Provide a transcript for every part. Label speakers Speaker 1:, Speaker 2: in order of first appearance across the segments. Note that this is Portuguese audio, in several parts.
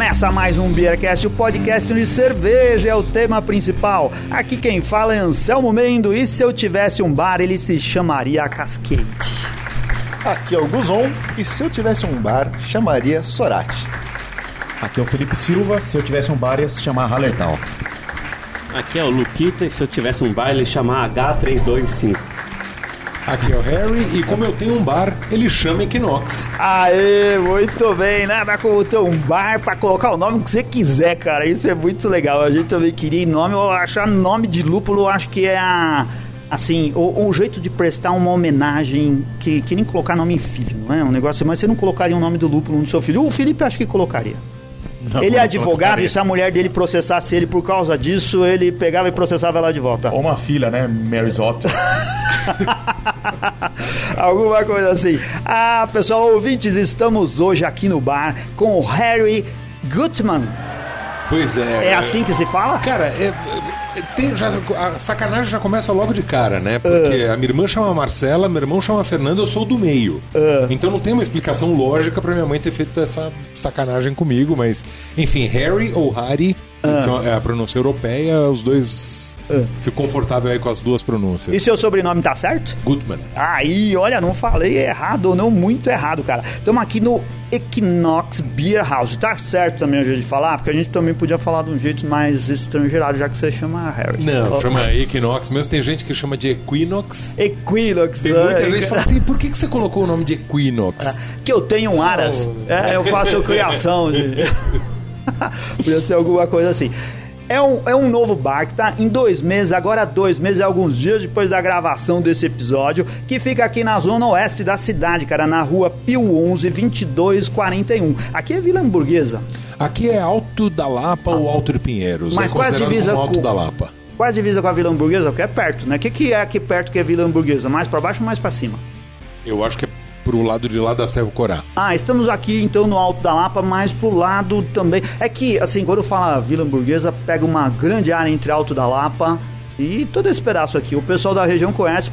Speaker 1: Começa mais um Beercast, o podcast onde cerveja é o tema principal. Aqui quem fala é Anselmo Mendo e se eu tivesse um bar, ele se chamaria Cascade.
Speaker 2: Aqui é o Guzon e se eu tivesse um bar, chamaria Sorate.
Speaker 3: Aqui é o Felipe Silva, se eu tivesse um bar ia se chamar Hallertal.
Speaker 4: Aqui é o Luquita e se eu tivesse um bar ele ia chamar H325.
Speaker 5: Aqui é o Harry e como eu tenho um bar, ele chama Equinox.
Speaker 1: Aê, muito bem, nada como ter um bar pra colocar o nome que você quiser, cara. Isso é muito legal. A gente também queria nome, eu achar nome de lúpulo, acho que é a. Assim, o, o jeito de prestar uma homenagem que, que nem colocar nome em filho, não é? Um negócio, mas você não colocaria o nome do lúpulo no seu filho. O Felipe acho que colocaria.
Speaker 3: Não,
Speaker 1: ele é advogado e se a mulher dele processasse ele por causa disso, ele pegava e processava ela de volta.
Speaker 3: Ou uma filha, né? Mary.
Speaker 1: Alguma coisa assim. Ah, pessoal, ouvintes, estamos hoje aqui no bar com o Harry Gutman.
Speaker 5: Pois é.
Speaker 1: É assim que se fala?
Speaker 5: Cara, é, tem já, a sacanagem já começa logo de cara, né? Porque a minha irmã chama Marcela, meu irmão chama Fernando, eu sou do meio. Então não tem uma explicação lógica pra minha mãe ter feito essa sacanagem comigo, mas enfim, Harry ou Harry, que são- é a pronúncia europeia, os dois. Fico confortável aí com as duas pronúncias.
Speaker 1: E seu sobrenome tá certo?
Speaker 5: Gutman.
Speaker 1: Aí, olha, não falei errado ou não muito errado, cara. Estamos aqui no Equinox Beer House. Tá certo também o jeito de falar? Porque a gente também podia falar de um jeito mais estrangeirado, já que você chama Harry.
Speaker 5: Não,
Speaker 1: Oh.
Speaker 5: chama Equinox, mesmo tem gente que chama de Equinox.
Speaker 1: Equinox.
Speaker 5: Tem muita
Speaker 1: né?
Speaker 5: gente que fala assim, por que, que você colocou o nome de Equinox?
Speaker 1: que eu tenho um aras. É, eu faço criação de. Podia ser alguma coisa assim. É um, é um novo bar que tá em dois meses, agora dois meses e alguns dias depois da gravação desse episódio, que fica aqui na zona oeste da cidade, cara, na rua Pio 11, 2241. Aqui é Vila Hamburguesa.
Speaker 5: Aqui é Alto da Lapa ou Alto de Pinheiros.
Speaker 1: Mas
Speaker 5: é
Speaker 1: qual é divisa
Speaker 5: como Alto
Speaker 1: com-
Speaker 5: da Lapa.
Speaker 1: Qual é a divisa com a Vila Hamburguesa? Porque é perto, né? O que, que é aqui perto que é Vila Hamburguesa? Mais pra baixo ou mais pra cima?
Speaker 5: Eu acho que é pro lado de lá da Serra Corá.
Speaker 1: Ah, estamos aqui então no Alto da Lapa, mas pro lado também. É que, assim, quando eu falo Vila Hamburguesa, pega uma grande área entre Alto da Lapa e todo esse pedaço aqui. O pessoal da região conhece,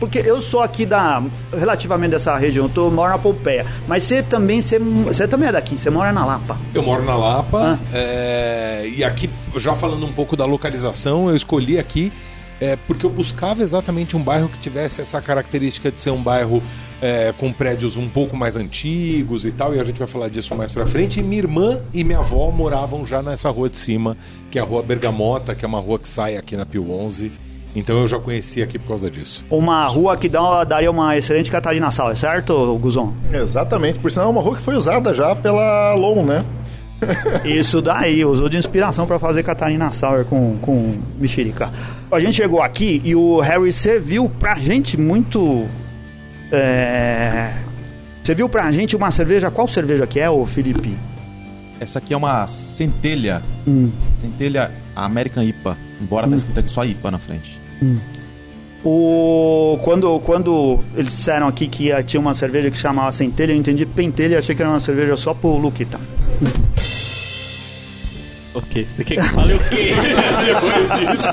Speaker 1: porque eu sou aqui da. relativamente dessa região, eu tô, moro na Pompeia. Mas você também, você, você também é daqui, você mora na Lapa.
Speaker 5: Eu moro na Lapa
Speaker 1: Ah.
Speaker 5: é, e aqui, já falando um pouco da localização, eu escolhi aqui é, porque eu buscava exatamente um bairro que tivesse essa característica de ser um bairro é, com prédios um pouco mais antigos e tal, e a gente vai falar disso mais pra frente. E minha irmã e minha avó moravam já nessa rua de cima, que é a Rua Bergamota, que é uma rua que sai aqui na Pio 11. Então eu já conheci aqui por causa disso.
Speaker 1: Uma rua que dá, daria uma excelente Catarina Sal, é certo, Guzon?
Speaker 2: Exatamente, por sinal é uma rua que foi usada já pela LON, né?
Speaker 1: Isso daí, usou de inspiração pra fazer Catarina Sour com, com mexerica. A gente chegou aqui e o Harry serviu pra gente muito. É. Serviu pra gente uma cerveja. Qual cerveja que é, ô Felipe?
Speaker 3: Essa aqui é uma centelha. Centelha American IPA. Embora tá escrito aqui só IPA na frente.
Speaker 1: O, quando, quando eles disseram aqui que tinha uma cerveja que chamava Centelha, eu entendi pentelha e achei que era uma cerveja só pro Luquita.
Speaker 4: Ok, você quer que eu fale o quê depois disso?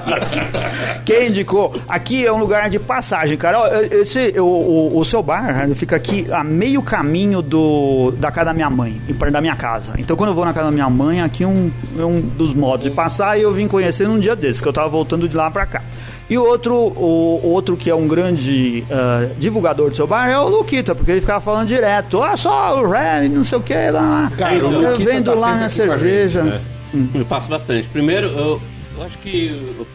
Speaker 1: Quem indicou? Aqui é um lugar de passagem, cara. Esse, o, o, o seu bar ele fica aqui a meio caminho do, da casa da minha mãe, e perto da minha casa. Então, quando eu vou na casa da minha mãe, aqui é um, é um dos modos de passar e eu vim conhecer num dia desses, que eu tava voltando de lá pra cá. E o outro, o, outro que é um grande ah, divulgador do seu bar é o Luquita, porque ele ficava falando direto: ah, só o Red, não sei o que, lá, lá.
Speaker 5: Cara,
Speaker 1: eu
Speaker 5: o Luquita
Speaker 1: vendo
Speaker 5: tá
Speaker 1: lá minha cerveja.
Speaker 5: gente, né?
Speaker 4: Eu passo bastante. Primeiro, eu, eu acho que eu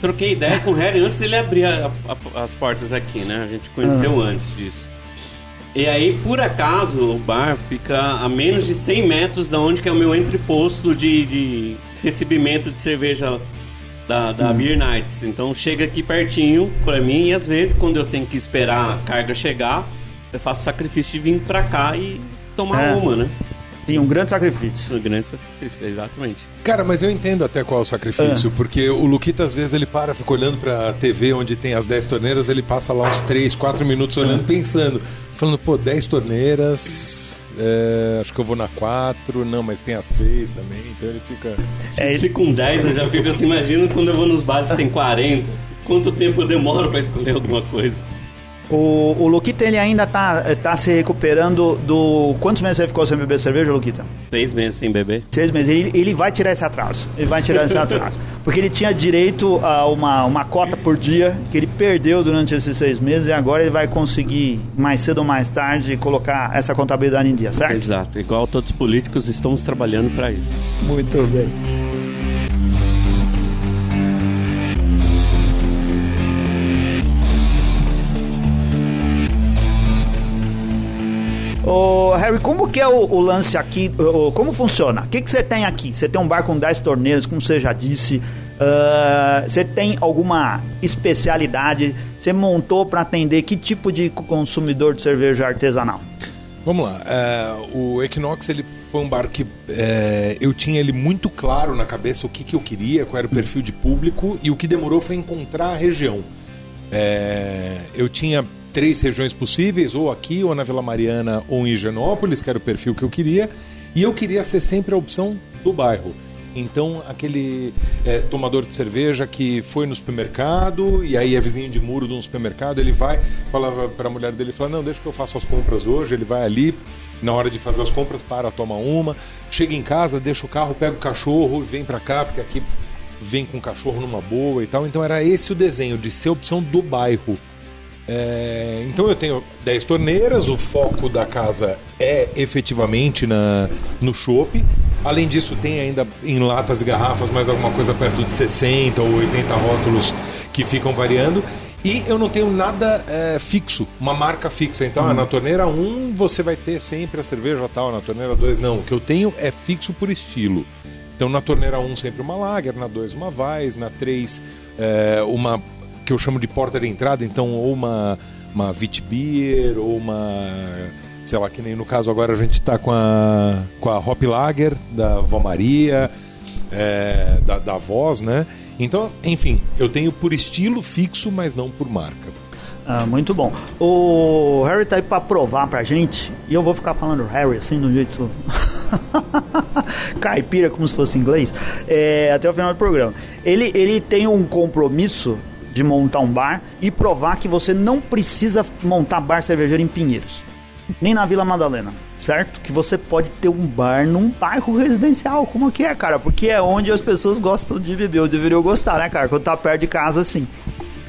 Speaker 4: troquei ideia com o Harry antes dele abrir a- a- as portas aqui, né? A gente conheceu antes disso. E aí, por acaso, o bar fica a menos de 100 metros da onde que é o meu entreposto de, de recebimento de cerveja da, da Beer Nights. Então chega aqui pertinho pra mim e às vezes quando eu tenho que esperar a carga chegar, eu faço o sacrifício de vir pra cá e tomar
Speaker 1: É.
Speaker 4: uma, né?
Speaker 1: Sim, um grande sacrifício.
Speaker 4: Um grande sacrifício, exatamente.
Speaker 5: Cara, mas eu entendo até qual é o sacrifício, porque o Luquita às vezes ele para, fica olhando pra TV onde tem as 10 torneiras, ele passa lá uns 3, 4 minutos olhando, pensando, falando, pô, 10 torneiras, é, acho que eu vou na 4, não, mas tem a 6 também, então ele fica.
Speaker 4: Se,
Speaker 1: É,
Speaker 4: se com 10 eu já fico assim, imagina quando eu vou nos bares e tem 40. Quanto tempo eu demoro pra escolher alguma coisa?
Speaker 1: O, o Luquita, ele ainda tá, tá se recuperando do... Quantos meses você ficou sem beber cerveja, Luquita?
Speaker 4: Seis meses sem beber.
Speaker 1: Seis meses. Ele, ele vai tirar esse atraso. Ele vai tirar esse atraso. Porque ele tinha direito a uma, uma cota por dia que ele perdeu durante esses seis meses e agora ele vai conseguir, mais cedo ou mais tarde, colocar essa contabilidade em dia, certo?
Speaker 4: Exato. Igual todos os políticos, estamos trabalhando para isso.
Speaker 1: Muito bem. Ô, Harry, como que é o, o lance aqui? Como funciona? O que, que você tem aqui? Você tem um bar com 10 torneiras, como você já disse. Ah, você tem alguma especialidade? Você montou para atender que tipo de consumidor de cerveja artesanal?
Speaker 5: Vamos lá. é, o Equinox ele foi um bar que é, eu tinha ele muito claro na cabeça o que, que eu queria, qual era o perfil de público e o que demorou foi encontrar a região. É, eu tinha três regiões possíveis, ou aqui, ou na Vila Mariana, ou em Higienópolis, que era o perfil que eu queria, e eu queria ser sempre a opção do bairro. Então, aquele é, tomador de cerveja que foi no supermercado e aí é vizinho de muro de um supermercado, ele vai, falava para a mulher dele, fala, não, deixa que eu faça as compras hoje. Ele vai ali, na hora de fazer as compras, para, toma uma, chega em casa, deixa o carro, pega o cachorro e vem para cá, porque aqui vem com o cachorro numa boa e tal. Então, era esse o desenho, de ser opção do bairro. É, então eu tenho 10 torneiras, o foco da casa é efetivamente na, no chopp. Além disso, tem ainda em latas e garrafas mais alguma coisa perto de 60 ou 80 rótulos que ficam variando. E eu não tenho nada é, fixo, uma marca fixa. Então, ah, na torneira 1 você vai ter sempre a cerveja tal, na torneira 2 não. O que eu tenho é fixo por estilo. Então, na torneira 1 sempre uma Lager, na 2 uma Weiss, na 3 é, uma que eu chamo de porta de entrada, então ou uma, uma Witbier, ou uma, sei lá, que nem no caso agora a gente está com a, com a Hop Lager da Vó Maria, é, da, da Voz, né? Então, enfim, eu tenho por estilo fixo, mas não por marca.
Speaker 1: Ah, muito bom. O Harry tá aí pra provar pra gente, e eu vou ficar falando Harry assim, do jeito. caipira, como se fosse inglês, é, até o final do programa. Ele, ele tem um compromisso de montar um bar e provar que você não precisa montar bar cervejeiro em Pinheiros, nem na Vila Madalena, certo? Que você pode ter um bar num bairro residencial, como que é, cara? Porque é onde as pessoas gostam de beber, ou deveriam gostar, né, cara? Quando tá perto de casa, assim.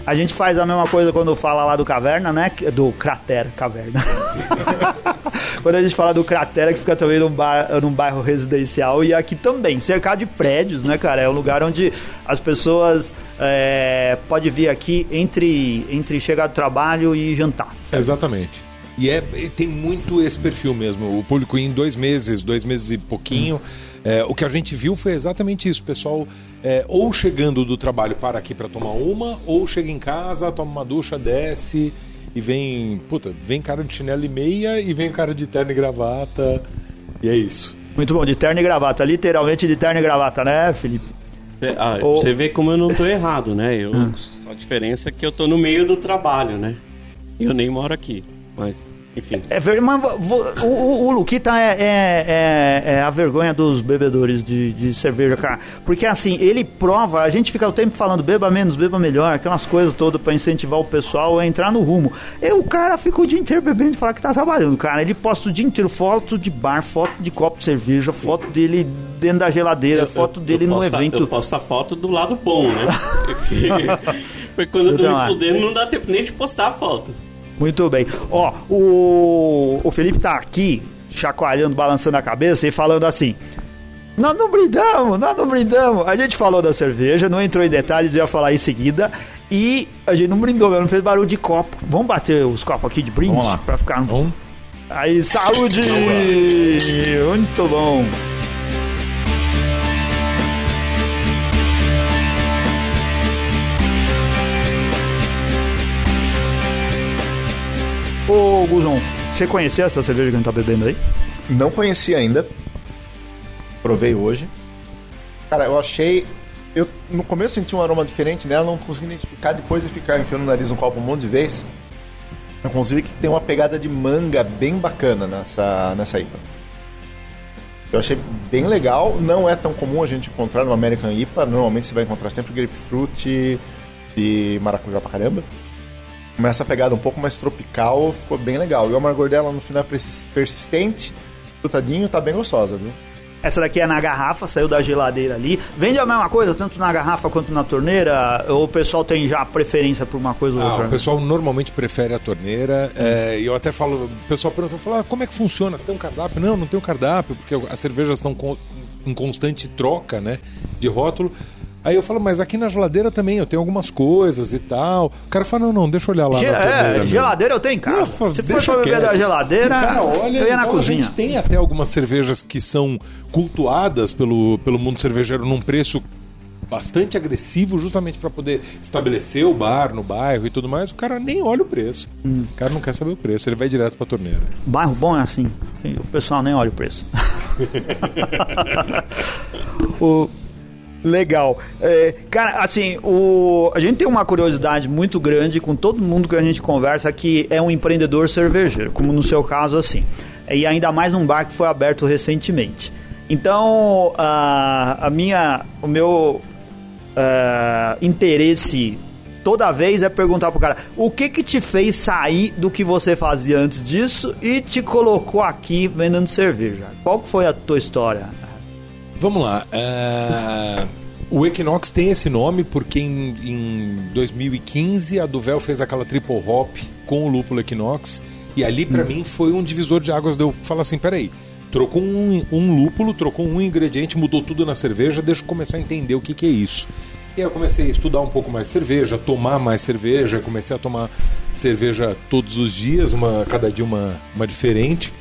Speaker 1: A gente faz a mesma coisa quando fala lá do Caverna, né? Do Cratera, Caverna. quando a gente fala do Cratera, que fica também num, bar, num bairro residencial. E aqui também, cercado de prédios, né, cara? É um lugar onde as pessoas é, podem vir aqui entre, entre chegar do trabalho e jantar.
Speaker 5: Exatamente. E é, tem muito esse perfil mesmo. O público em dois meses, dois meses e pouquinho. É, o que a gente viu foi exatamente isso. O pessoal é, ou chegando do trabalho para aqui para tomar uma, ou chega em casa, toma uma ducha, desce e vem. Puta, vem cara de chinelo e meia e vem cara de terno e gravata. E é isso.
Speaker 1: Muito bom, de terno e gravata, literalmente de terno e gravata, né, Felipe?
Speaker 4: Cê- ah,
Speaker 1: Ô-
Speaker 4: Você vê como eu não tô errado, né? Eu, Só a diferença é que eu tô no meio do trabalho, né? E eu nem moro aqui. Mas, enfim.
Speaker 1: É verdade, mas o, o, o Luquita é, é, é- é a vergonha dos bebedores de, de cerveja, cara. Porque assim, ele prova, a gente fica o tempo falando beba menos, beba melhor, aquelas coisas todas pra incentivar o pessoal a entrar no rumo. E o cara fica o dia inteiro bebendo e fala que tá trabalhando, cara. Ele posta o dia inteiro foto de bar, foto de copo de cerveja, foto dele dentro da geladeira, foto dele no
Speaker 4: posto a-
Speaker 1: evento.
Speaker 4: Eu posto a foto do lado bom, né? Porque, quando eu tô
Speaker 1: Então,
Speaker 4: me
Speaker 1: ah.
Speaker 4: fudendo, não dá tempo nem de postar a foto.
Speaker 1: Muito bem. Ó, o, o Felipe tá aqui, chacoalhando, balançando a cabeça e falando assim. Nós não brindamos, nós não brindamos. A gente falou da cerveja, não entrou em detalhes, ia falar em seguida. E a gente não brindou, mesmo, não fez barulho de copo. Vamos bater os copos aqui de brinde? Pra ficar.
Speaker 5: Então,
Speaker 1: Aí, saúde! Muito bom. Ô, Guzon, você conhecia essa cerveja que a gente tá bebendo aí?
Speaker 2: Não conhecia ainda. Provei hoje. Cara, eu achei. Eu no começo senti um aroma diferente nela, não consegui identificar depois de ficar enfiando o nariz no copo um monte de vez. Eu consegui que tem uma pegada de manga bem bacana nessa, nessa IPA. Eu achei bem legal, não é tão comum a gente encontrar no American IPA, normalmente você vai encontrar sempre grapefruit e maracujá pra caramba. Começa a pegada um pouco mais tropical, ficou bem legal. E o amargor dela no final é persis- persistente, frutadinho, tá bem gostosa, viu?
Speaker 1: Essa daqui é na garrafa, saiu da geladeira ali. Vende a mesma coisa, tanto na garrafa quanto na torneira? Ou o pessoal tem já preferência por uma coisa ou
Speaker 5: Ah,
Speaker 1: outra?
Speaker 5: o pessoal normalmente prefere a torneira. é, e eu até falo, o pessoal pergunta, fala, ah, como é que funciona? Você tem um cardápio? Não, não tem um cardápio, porque as cervejas estão com- em constante troca, né? De rótulo. Aí eu falo, mas aqui na geladeira também eu tenho algumas coisas e tal. O cara fala, não, não, deixa eu olhar lá
Speaker 1: Ge-
Speaker 5: na torneira.
Speaker 1: é,
Speaker 5: mesmo."
Speaker 1: geladeira eu tenho em casa.
Speaker 5: Ufa,
Speaker 1: Se for pra beber
Speaker 5: quieto.
Speaker 1: da geladeira,
Speaker 5: Cara, olha,
Speaker 1: eu ia na
Speaker 5: então
Speaker 1: cozinha.
Speaker 5: A gente tem até algumas cervejas que são cultuadas pelo, pelo mundo cervejeiro num preço bastante agressivo, justamente para poder estabelecer o bar no bairro e tudo mais. O cara nem olha o preço.
Speaker 1: Hum.
Speaker 5: O cara não quer saber o preço, ele vai direto pra torneira.
Speaker 1: Bairro bom é assim. O pessoal nem olha o preço. o... Legal. É, cara, assim, o... a gente tem uma curiosidade muito grande com todo mundo que a gente conversa que é um empreendedor cervejeiro, como no seu caso, assim. E ainda mais num bar que foi aberto recentemente. Então, a, a minha, o meu ah, interesse toda vez é perguntar pro cara o que que te fez sair do que você fazia antes disso e te colocou aqui vendendo cerveja. Qual foi a tua história?
Speaker 5: Vamos lá. é, O Equinox tem esse nome porque em, em 2015 a Duvel fez aquela triple hop com o lúpulo Equinox e ali pra mim foi um divisor de águas. de Eu falar assim, peraí, trocou um, um lúpulo, trocou um ingrediente, mudou tudo na cerveja, deixa eu começar a entender o que, que é isso. E aí eu comecei a estudar um pouco mais cerveja, tomar mais cerveja, comecei a tomar cerveja todos os dias, uma cada dia uma, uma diferente.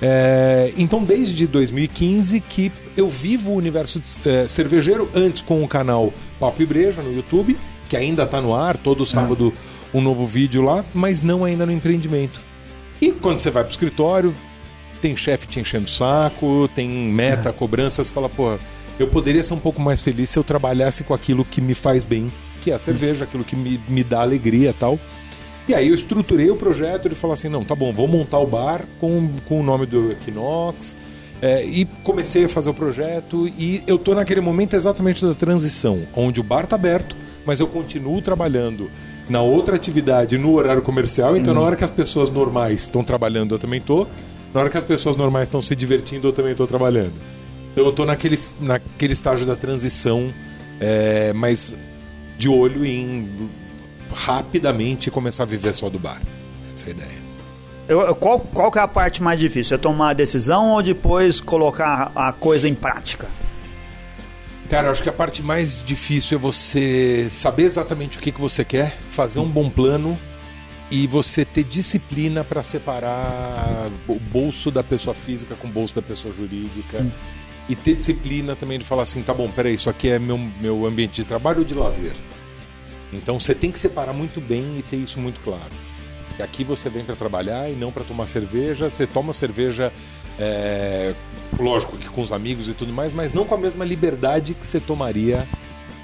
Speaker 5: É, então, desde 2015 que eu vivo o universo é, cervejeiro, antes com o canal Papo e Breja no YouTube, que ainda está no ar, todo sábado um novo vídeo lá, mas não ainda no empreendimento. E quando você vai pro escritório, tem chefe te enchendo o saco, tem meta, cobrança, você fala, pô, eu poderia ser um pouco mais feliz se eu trabalhasse com aquilo que me faz bem, que é a cerveja, aquilo que me, me dá alegria e tal. E aí eu estruturei o projeto e falei assim, não, tá bom, vou montar o bar com, com o nome do Equinox. É, e comecei a fazer o projeto e eu tô naquele momento exatamente da transição, onde o bar tá aberto, mas eu continuo trabalhando na outra atividade no horário comercial, então na hora que as pessoas normais estão trabalhando, eu também tô. Na hora que as pessoas normais estão se divertindo, eu também estou trabalhando. Então eu tô naquele, naquele estágio da transição, é, mas de olho em rapidamente começar a viver só do bar. Essa é a ideia.
Speaker 1: Eu- qual, qual que é a parte mais difícil? É tomar a decisão ou depois colocar a coisa em prática?
Speaker 5: Cara, eu acho que a parte mais difícil é você saber exatamente o que, que você quer, fazer um bom plano e você ter disciplina para separar o bolso da pessoa física com o bolso da pessoa jurídica. E ter disciplina também de falar assim, tá bom, peraí, isso aqui é meu, meu ambiente de trabalho ou de lazer? Então você tem que separar muito bem e ter isso muito claro. E aqui você vem para trabalhar e não para tomar cerveja. Você toma cerveja, é, lógico que com os amigos e tudo mais, mas não com a mesma liberdade que você tomaria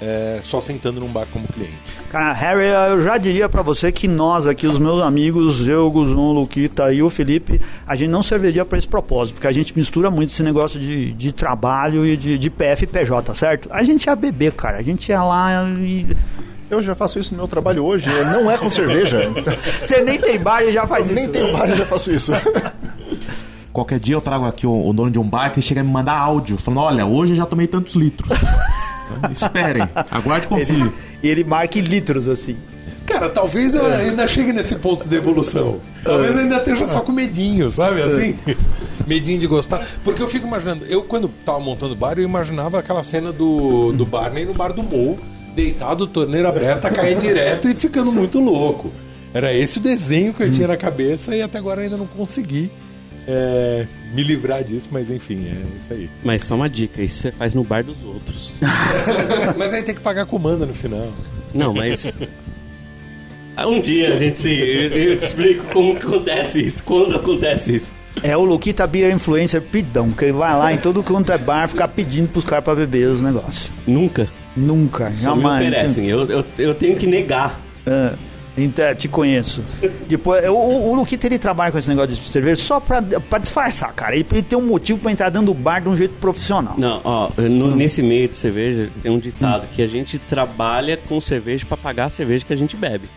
Speaker 5: é, só sentando num bar como cliente.
Speaker 1: Cara, Harry, eu já diria pra você que nós aqui, os meus amigos, eu, o Guzon, o Luquita e o Felipe, a gente não serviria pra esse propósito, porque a gente mistura muito esse negócio de, de trabalho e de, de PF e PJ, certo? A gente ia beber, cara, a gente ia lá e...
Speaker 2: Eu já faço isso no meu trabalho hoje, não é com cerveja.
Speaker 1: Você nem tem bar e já faz
Speaker 2: eu nem
Speaker 1: isso.
Speaker 2: tenho bar e já faço isso.
Speaker 3: Qualquer dia eu trago aqui o, o dono de um bar que ele chega a me mandar áudio, falando: olha, hoje eu já tomei tantos litros. Então, esperem, aguarde e confie.
Speaker 1: E ele marca em litros, assim.
Speaker 5: Cara, talvez eu ainda chegue nesse ponto de evolução. Talvez eu ainda esteja só com medinho, sabe? Assim, medinho de gostar. Porque eu fico imaginando, eu quando tava montando o bar, eu imaginava aquela cena do, do Barney no bar do Mo, deitado, torneira aberta, cair direto e ficando muito louco. Era esse o desenho que eu tinha na cabeça e até agora ainda não consegui é, me livrar disso, mas enfim, é isso aí.
Speaker 4: Mas só uma dica, isso você faz no bar dos outros.
Speaker 5: mas aí tem que pagar a comanda no final.
Speaker 4: Não, mas. Um dia a gente. Eu te explico como que acontece isso, quando acontece isso.
Speaker 1: É o Luquita Beer Influencer pidão, que ele vai lá em todo quanto é bar ficar pedindo pros caras pra beber os negócios.
Speaker 4: Nunca.
Speaker 1: Nunca,
Speaker 4: Só me
Speaker 1: jamais.
Speaker 4: oferecem. Eu, eu, eu tenho que negar.
Speaker 1: É, então, te conheço. Depois, o, o, o Luquita ele trabalha com esse negócio de cerveja só pra, pra disfarçar, cara. Ele, ele tem um motivo pra entrar dentro do bar de um jeito profissional.
Speaker 4: Não, ó, no- nesse meio de cerveja tem um ditado que a gente trabalha com cerveja pra pagar a cerveja que a gente bebe.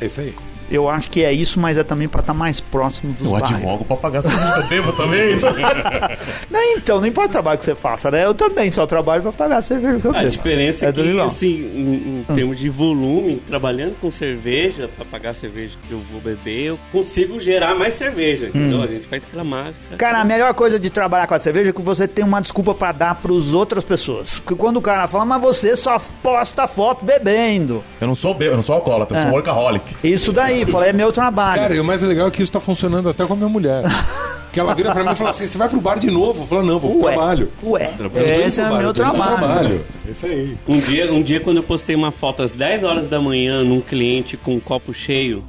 Speaker 5: É isso aí.
Speaker 1: Eu acho que é isso, mas é também pra estar mais próximo dos
Speaker 3: Eu
Speaker 1: bairros.
Speaker 3: advogo pra pagar cerveja que eu devo também. Então.
Speaker 1: Não, então, não importa o trabalho que você faça, né? Eu também só trabalho pra pagar a cerveja que eu
Speaker 4: A diferença é,
Speaker 1: tudo
Speaker 4: que, assim, em, em termos de volume, trabalhando com cerveja, pra pagar a cerveja que eu vou beber, eu consigo gerar mais cerveja, entendeu? A gente faz aquela máscara.
Speaker 1: Cara, a melhor coisa de trabalhar com a cerveja é que você tem uma desculpa pra dar pros outras pessoas. Porque quando o cara fala, mas você só posta foto bebendo.
Speaker 3: Eu não sou bêbado, eu não sou alcoólatra, eu sou
Speaker 1: É.
Speaker 3: workaholic.
Speaker 1: Isso daí, fala, é meu trabalho.
Speaker 5: Cara, e o mais legal é que isso tá funcionando até com a minha mulher. que ela vira pra mim e fala assim: você vai pro bar de novo? Eu falo, não, vou pro
Speaker 1: Ué,
Speaker 5: trabalho.
Speaker 1: Ué, esse é
Speaker 5: bar,
Speaker 1: meu trabalho.
Speaker 5: Isso aí.
Speaker 4: Um dia, um dia, quando eu postei uma foto às 10 horas da manhã num cliente com um copo cheio,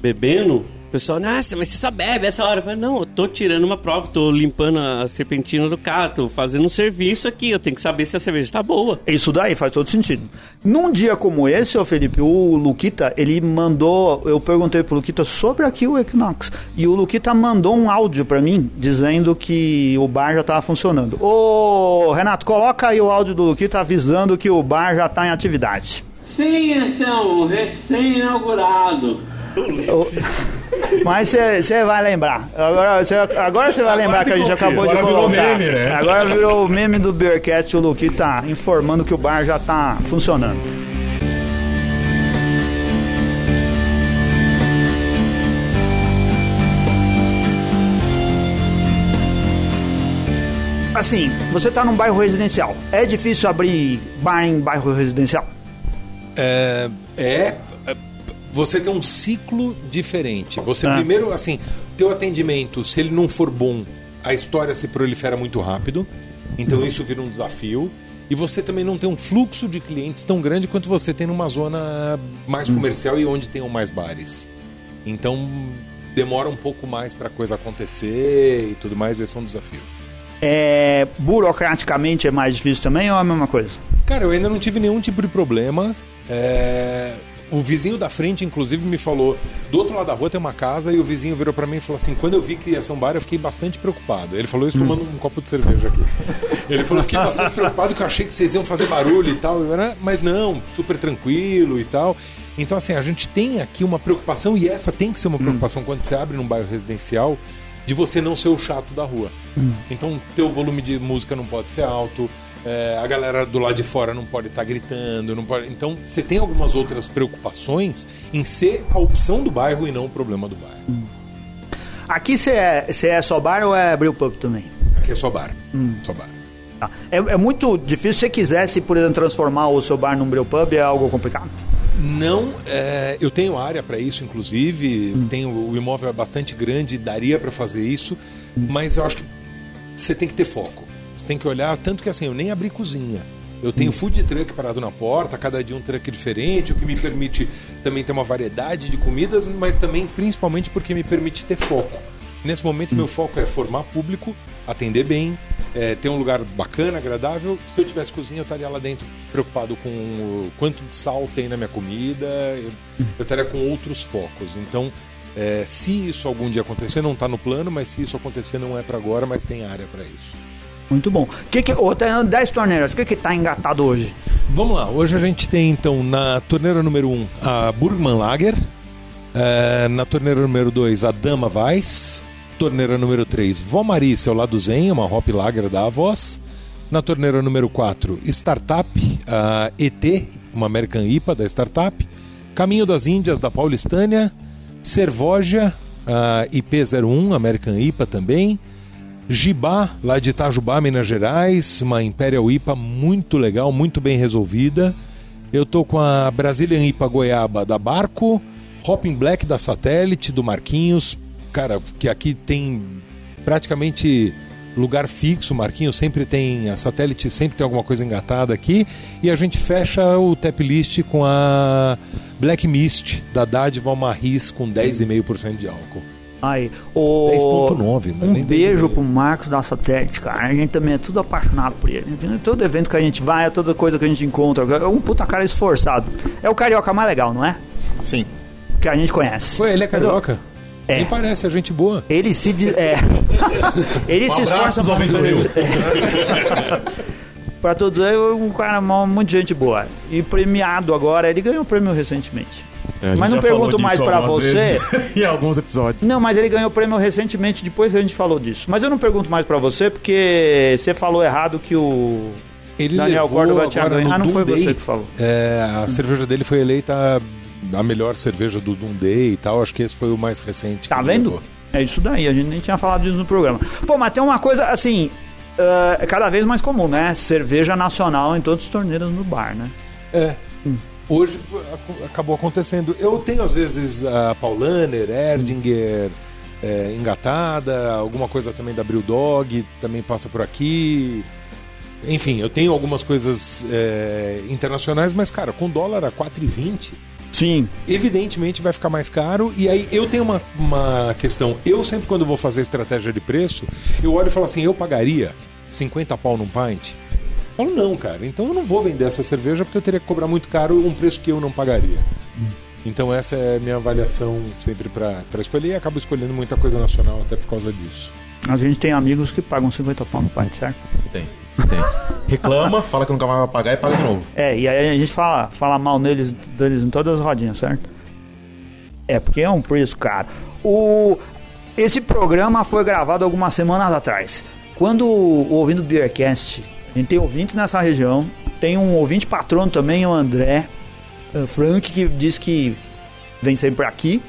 Speaker 4: bebendo, o pessoal, nossa, mas você só bebe essa hora. Eu falei, não, eu tô tirando uma prova, tô limpando a serpentina do carro, tô fazendo um serviço aqui, eu tenho que saber se a cerveja tá boa.
Speaker 1: Isso daí faz todo sentido. Num dia como esse, ô Felipe, o Luquita, ele mandou. Eu perguntei pro Luquita sobre aqui o Equinox. E o Luquita mandou um áudio pra mim dizendo que o bar já tava funcionando. Ô, Renato, coloca aí o áudio do Luquita avisando que o bar já tá em atividade.
Speaker 4: Sim, esse é um recém-inaugurado.
Speaker 1: Mas você vai lembrar. Agora você agora cê vai lembrar que a gente acabou de
Speaker 3: Agora virou
Speaker 1: colocar.
Speaker 3: meme, né?
Speaker 1: Agora virou o meme do Beercast. O Luquita informando que o bar já tá funcionando. Assim, você tá num bairro residencial. É difícil abrir bar em bairro residencial?
Speaker 5: É, é, é, Você tem um ciclo diferente. Você
Speaker 1: Ah.
Speaker 5: primeiro, assim, teu atendimento, se ele não for bom, a história se prolifera muito rápido. Então isso vira um desafio. E você também não tem um fluxo de clientes tão grande quanto você tem numa zona mais comercial e onde tenham mais bares. Então demora um pouco mais para a coisa acontecer e tudo mais. Esse é um desafio.
Speaker 1: É, burocraticamente é mais difícil também ou é a mesma coisa?
Speaker 5: Cara, eu ainda não tive nenhum tipo de problema. É, O vizinho da frente, inclusive, me falou: do outro lado da rua tem uma casa, e o vizinho virou pra mim e falou assim: quando eu vi que ia ser um bar, eu fiquei bastante preocupado. Ele falou isso tomando um copo de cerveja aqui. Ele falou: fiquei bastante preocupado que eu achei que vocês iam fazer barulho e tal, mas não, super tranquilo e tal. Então, assim, a gente tem aqui uma preocupação, e essa tem que ser uma preocupação quando você abre num bairro residencial, de você não ser o chato da rua. Então, teu volume de música não pode ser alto, é, a galera do lado de fora não pode estar gritando, não pode. Então, você tem algumas outras preocupações em ser a opção do bairro e não o problema do bairro.
Speaker 1: Aqui você é, cê é só bar ou é brew pub também?
Speaker 5: Aqui é só bar. Só bar.
Speaker 1: Tá. É, é muito difícil. Se você quisesse, por exemplo, transformar o seu bar num brew pub, é algo complicado?
Speaker 5: Não, é, eu tenho área para isso, inclusive. Tenho, o imóvel é bastante grande, daria para fazer isso, mas eu acho que você tem que ter foco. Você tem que olhar, tanto que assim, eu nem abri cozinha. Eu tenho food truck parado na porta, cada dia um truck diferente, o que me permite também ter uma variedade de comidas, mas também, principalmente, porque me permite ter foco. Nesse momento, meu foco é formar público, atender bem, é, ter um lugar bacana, agradável. Se eu tivesse cozinha, eu estaria lá dentro preocupado com o quanto de sal tem na minha comida, eu, eu estaria com outros focos. Então, é, se isso algum dia acontecer, não está no plano, mas se isso acontecer, não é para agora, mas tem área para isso.
Speaker 1: Muito bom. Que que, ô, tem 10 torneiras. O que que tá engatado hoje?
Speaker 5: Vamos lá, hoje a gente tem então na torneira número 1 um, a Burgman Lager, é, na torneira número 2 a Dama Weiss, torneira número 3 Vomarice ao lado Zen, uma Hop Lager da Avós, na torneira número 4 Startup, a ET, uma American IPA da Startup, Caminho das Índias da Paulistânia, Cervoja, a IP01, American IPA também, Gibá, lá de Itajubá, Minas Gerais, uma Imperial IPA muito legal, muito bem resolvida. Eu tô com a Brazilian IPA Goiaba da Barco, Hopping Black da Satélite, do Marquinhos. Cara, que aqui tem praticamente lugar fixo, Marquinhos sempre tem, a Satélite sempre tem alguma coisa engatada aqui. E a gente fecha o tap list com a Black Mist da Dádiva Almarris com 10,5% de álcool.
Speaker 1: Aí, o...
Speaker 5: 10.9, não é
Speaker 1: Um
Speaker 5: nem
Speaker 1: beijo
Speaker 5: 10,5.
Speaker 1: pro Marcos da Satélite, cara. A gente também é tudo apaixonado por ele. Todo evento que a gente vai, toda coisa que a gente encontra. É um puta cara esforçado. É o carioca mais legal, não é?
Speaker 2: Sim.
Speaker 1: Que a gente conhece.
Speaker 5: Ué, ele é carioca?
Speaker 1: É.
Speaker 5: Nem parece, é gente boa.
Speaker 1: Ele se. di- É. ele se esforça
Speaker 3: Rio.
Speaker 1: Pra todos, é um cara mó- muito gente boa. E premiado agora, ele ganhou o prêmio recentemente.
Speaker 3: É,
Speaker 1: mas não pergunto mais pra
Speaker 3: algumas
Speaker 1: você.
Speaker 3: em alguns episódios.
Speaker 1: Não, mas ele ganhou prêmio recentemente depois que a gente falou disso. Mas eu não pergunto mais pra você porque você falou errado que o
Speaker 5: Ele
Speaker 1: Daniel
Speaker 5: levou
Speaker 1: Córdoba tinha
Speaker 5: agora
Speaker 1: ganho.
Speaker 5: no
Speaker 1: Ah, não foi você que falou.
Speaker 5: é, a cerveja dele foi eleita a melhor cerveja do Doom Day e tal. Acho que esse foi o mais recente.
Speaker 1: Tá
Speaker 5: que ele
Speaker 1: vendo?
Speaker 5: levou.
Speaker 1: É isso daí, a gente nem tinha falado disso no programa. Pô, mas tem uma coisa assim. ah, É cada vez mais comum, né? Cerveja nacional em todos os torneiros no bar, né?
Speaker 5: É. Hoje ac- acabou acontecendo. Eu tenho às vezes a Paulaner, Erdinger, é, engatada, alguma coisa também da Brewdog, também passa por aqui. Enfim, eu tenho algumas coisas é, internacionais, mas cara, com dólar a 4,20,
Speaker 1: Sim.
Speaker 5: evidentemente vai ficar mais caro. E aí eu tenho uma, uma questão. Eu sempre, quando vou fazer estratégia de preço, eu olho e falo assim: eu pagaria 50 pau num pint? Eu falo, não, cara, então eu não vou vender essa cerveja porque eu teria que cobrar muito caro um preço que eu não pagaria. Então essa é a minha avaliação sempre para escolher e acabo escolhendo muita coisa nacional até por causa disso.
Speaker 1: A gente tem amigos que pagam 50 pau no pint, certo?
Speaker 3: Tem, tem. Reclama, fala que nunca mais vai pagar e paga de novo.
Speaker 1: É, e aí a gente fala, fala mal neles, deles em todas as rodinhas, certo? É, porque é um preço caro. O, esse programa foi gravado algumas semanas atrás. Quando o Ouvindo Beercast, a gente tem ouvintes nessa região, tem um ouvinte patrono também, o André eh, Frank, que diz que vem sempre aqui.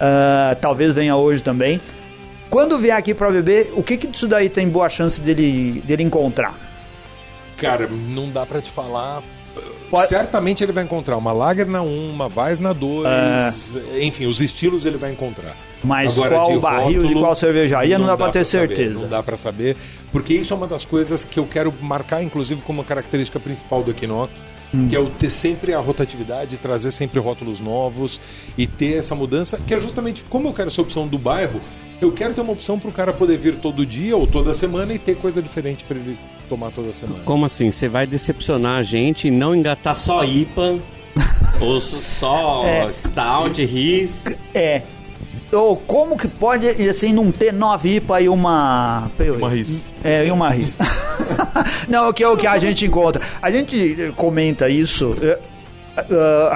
Speaker 1: Ah, talvez venha hoje também. Quando vier aqui pra beber, o que que disso daí tem boa chance dele, dele encontrar?
Speaker 5: Cara, não dá para te falar.
Speaker 1: Pode-
Speaker 5: Certamente ele vai encontrar uma Lager na 1, uma Weiss na 2. Enfim, os estilos ele vai encontrar.
Speaker 1: Mas
Speaker 5: Agora,
Speaker 1: qual
Speaker 5: de
Speaker 1: barril, de
Speaker 5: rótulo,
Speaker 1: qual cervejaria, não, dá, pra ter
Speaker 5: saber,
Speaker 1: certeza.
Speaker 5: não dá pra saber, porque isso é uma das coisas que eu quero marcar, inclusive, como uma característica principal do Equinox,
Speaker 1: Hum.
Speaker 5: que é o ter sempre a rotatividade, trazer sempre rótulos novos e ter essa mudança, que é justamente como eu quero essa opção do bairro, eu quero ter uma opção para o cara poder vir todo dia ou toda semana e ter coisa diferente para ele tomar toda semana.
Speaker 4: Como assim? Você vai decepcionar a gente e não engatar só IPA ou só
Speaker 1: É.
Speaker 4: Stout, Riz?
Speaker 1: É. Ou como que pode, assim, não ter nove IPA e uma...
Speaker 3: Uma Riz.
Speaker 1: É, e uma RIS. não, o que é o que a gente encontra. A gente comenta isso...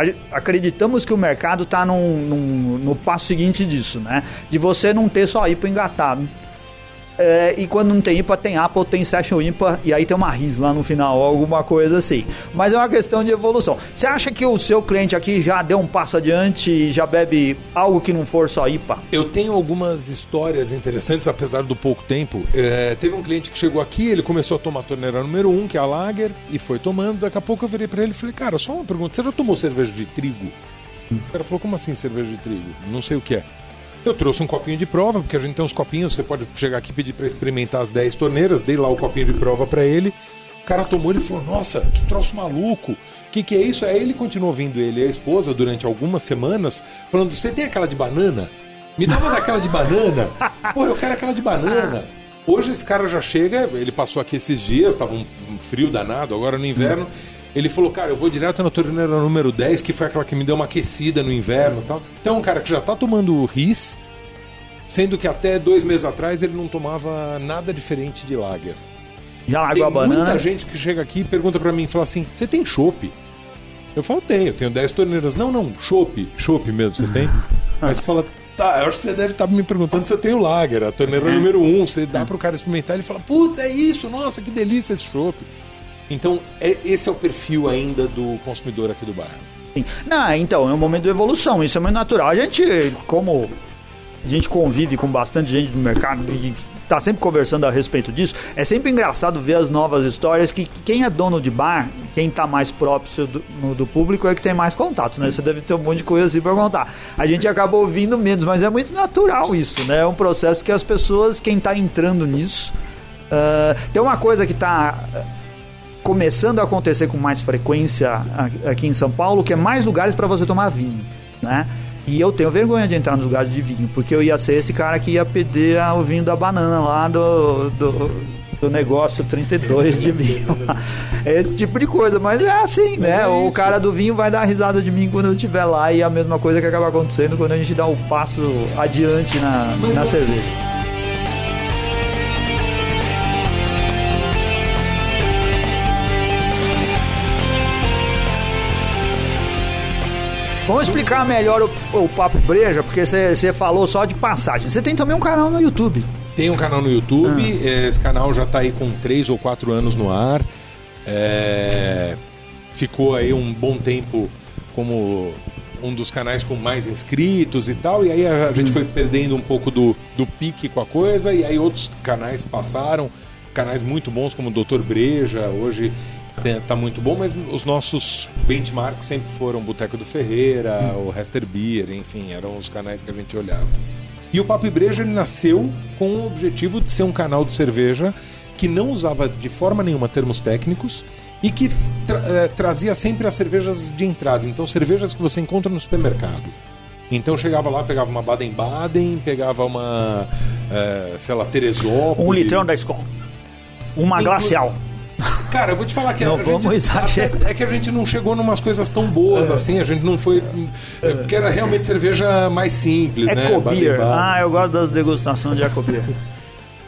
Speaker 1: gente- acreditamos que o mercado está num, num- no passo seguinte disso, né? De você não ter só IPA engatado. É, e quando não tem IPA, tem Apple, tem Session IPA, e aí tem uma RIS lá no final, alguma coisa assim. Mas é uma questão de evolução. Você acha que o seu cliente aqui já deu um passo adiante e já bebe algo que não for só IPA?
Speaker 5: Eu tenho algumas histórias interessantes, apesar do pouco tempo. É, teve um cliente que chegou aqui, ele começou a tomar a torneira número 1, um, que é a Lager, e foi tomando. Daqui a pouco eu virei pra ele e falei, cara, só uma pergunta, você já tomou cerveja de trigo? O cara falou, como assim cerveja de trigo? Não sei o que é. Eu trouxe um copinho de prova, porque a gente tem uns copinhos, você pode chegar aqui e pedir pra experimentar as 10 torneiras, dei lá o copinho de prova pra ele. O cara tomou ele falou: Nossa, que troço maluco, o que, que é isso? Aí ele continuou vindo, ele e a esposa, durante algumas semanas, falando: Você tem aquela de banana? Me dá uma daquela de banana. Pô, eu quero aquela de banana. Hoje esse cara já chega, ele passou aqui esses dias, tava um, um frio danado, agora no inverno. Ele falou, cara, eu vou direto na torneira número 10, que foi aquela que me deu uma aquecida no inverno e tal. Então é um cara que já tá tomando RIS, sendo que até dois meses atrás ele não tomava nada diferente de lager.
Speaker 1: Já largou a banana?
Speaker 5: muita gente que chega aqui e pergunta pra mim, fala assim, você tem chopp? Eu falo, tenho, eu tenho 10 torneiras. Não, não, chopp, chopp mesmo, você tem? Aí você fala, tá, eu acho que você deve estar me perguntando se eu tenho lager, a torneira número 1, um, você dá pro cara experimentar, ele fala, putz, é isso, nossa, que delícia esse chopp. Então, é- esse é o perfil ainda do consumidor aqui do bairro.
Speaker 1: Não, então, é um momento de evolução, isso é muito natural. A gente, como a gente convive com bastante gente do mercado e tá sempre conversando a respeito disso, é sempre engraçado ver as novas histórias que quem é dono de bar, quem tá mais próximo do, do público é que tem mais contatos, né? Você deve ter um monte de coisa assim pra contar. A gente acaba ouvindo menos, mas é muito natural isso, né? É um processo que as pessoas, quem tá entrando nisso... ah, tem uma coisa que tá ah, começando a acontecer com mais frequência aqui em São Paulo, que é mais lugares para você tomar vinho, né? E eu tenho vergonha de entrar nos lugares de vinho, porque eu ia ser esse cara que ia pedir ah, o vinho da banana lá do, do, do negócio 32 de vinho. esse tipo de coisa, mas é assim, né?
Speaker 5: é
Speaker 1: o cara do vinho vai dar risada de mim quando eu estiver lá e é a mesma coisa que acaba acontecendo quando a gente dá o passo adiante na,
Speaker 5: Mas
Speaker 1: na cerveja. Vamos explicar melhor o, o Papo Breja, porque você falou só de passagem. Você tem também um canal no YouTube.
Speaker 5: Tem um canal no YouTube, eh, esse canal já está aí com 3 ou 4 anos no ar. É, ficou aí um bom tempo como um dos canais com mais inscritos e tal, e aí a, gente foi perdendo um pouco do, do pique com a coisa, e aí outros canais passaram, canais muito bons como o Dr. Breja, hoje tá muito bom, mas os nossos benchmarks sempre foram Boteco do Ferreira, o Hester Beer, enfim, eram os canais que a gente olhava. E o Papo e Breja ele nasceu com o objetivo de ser um canal de cerveja que não usava de forma nenhuma termos técnicos e que tra- eh, trazia sempre as cervejas de entrada. Então, cervejas que você encontra no supermercado. Então, chegava lá, pegava uma Baden-Baden, pegava uma, eh, sei lá, Teresópolis.
Speaker 1: Um litrão da escola. Uma
Speaker 5: Inclu-
Speaker 1: glacial.
Speaker 5: Cara, eu vou te falar que
Speaker 1: Não
Speaker 5: a gente-
Speaker 1: vamos exagerar.
Speaker 5: até- É que a gente não chegou numas coisas tão boas assim, a gente não foi. é, Porque era realmente cerveja mais simples, né?
Speaker 1: Ecobeer.
Speaker 5: Baden-Baden.
Speaker 1: Ah, eu gosto das degustações de Ecobeer.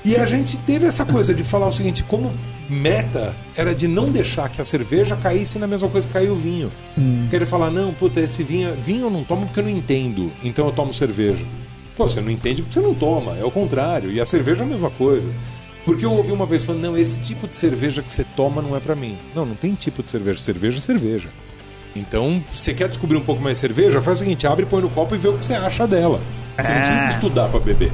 Speaker 5: E a gente teve essa coisa de falar o seguinte, como meta era de não deixar que a cerveja caísse na mesma coisa que caiu o vinho. Querer falar, não, puta, esse vinho, vinho eu não tomo porque eu não entendo, então eu tomo cerveja. Pô, você não entende porque você não toma, é o contrário. E a cerveja é a mesma coisa. Porque eu ouvi uma vez falando, não, esse tipo de cerveja que você toma não é pra mim. Não, não tem tipo de cerveja. Cerveja é cerveja. Então, você quer descobrir um pouco mais de cerveja? Faz o seguinte, abre, põe no copo e vê o que você acha dela. Você não
Speaker 1: É.
Speaker 5: precisa estudar pra beber.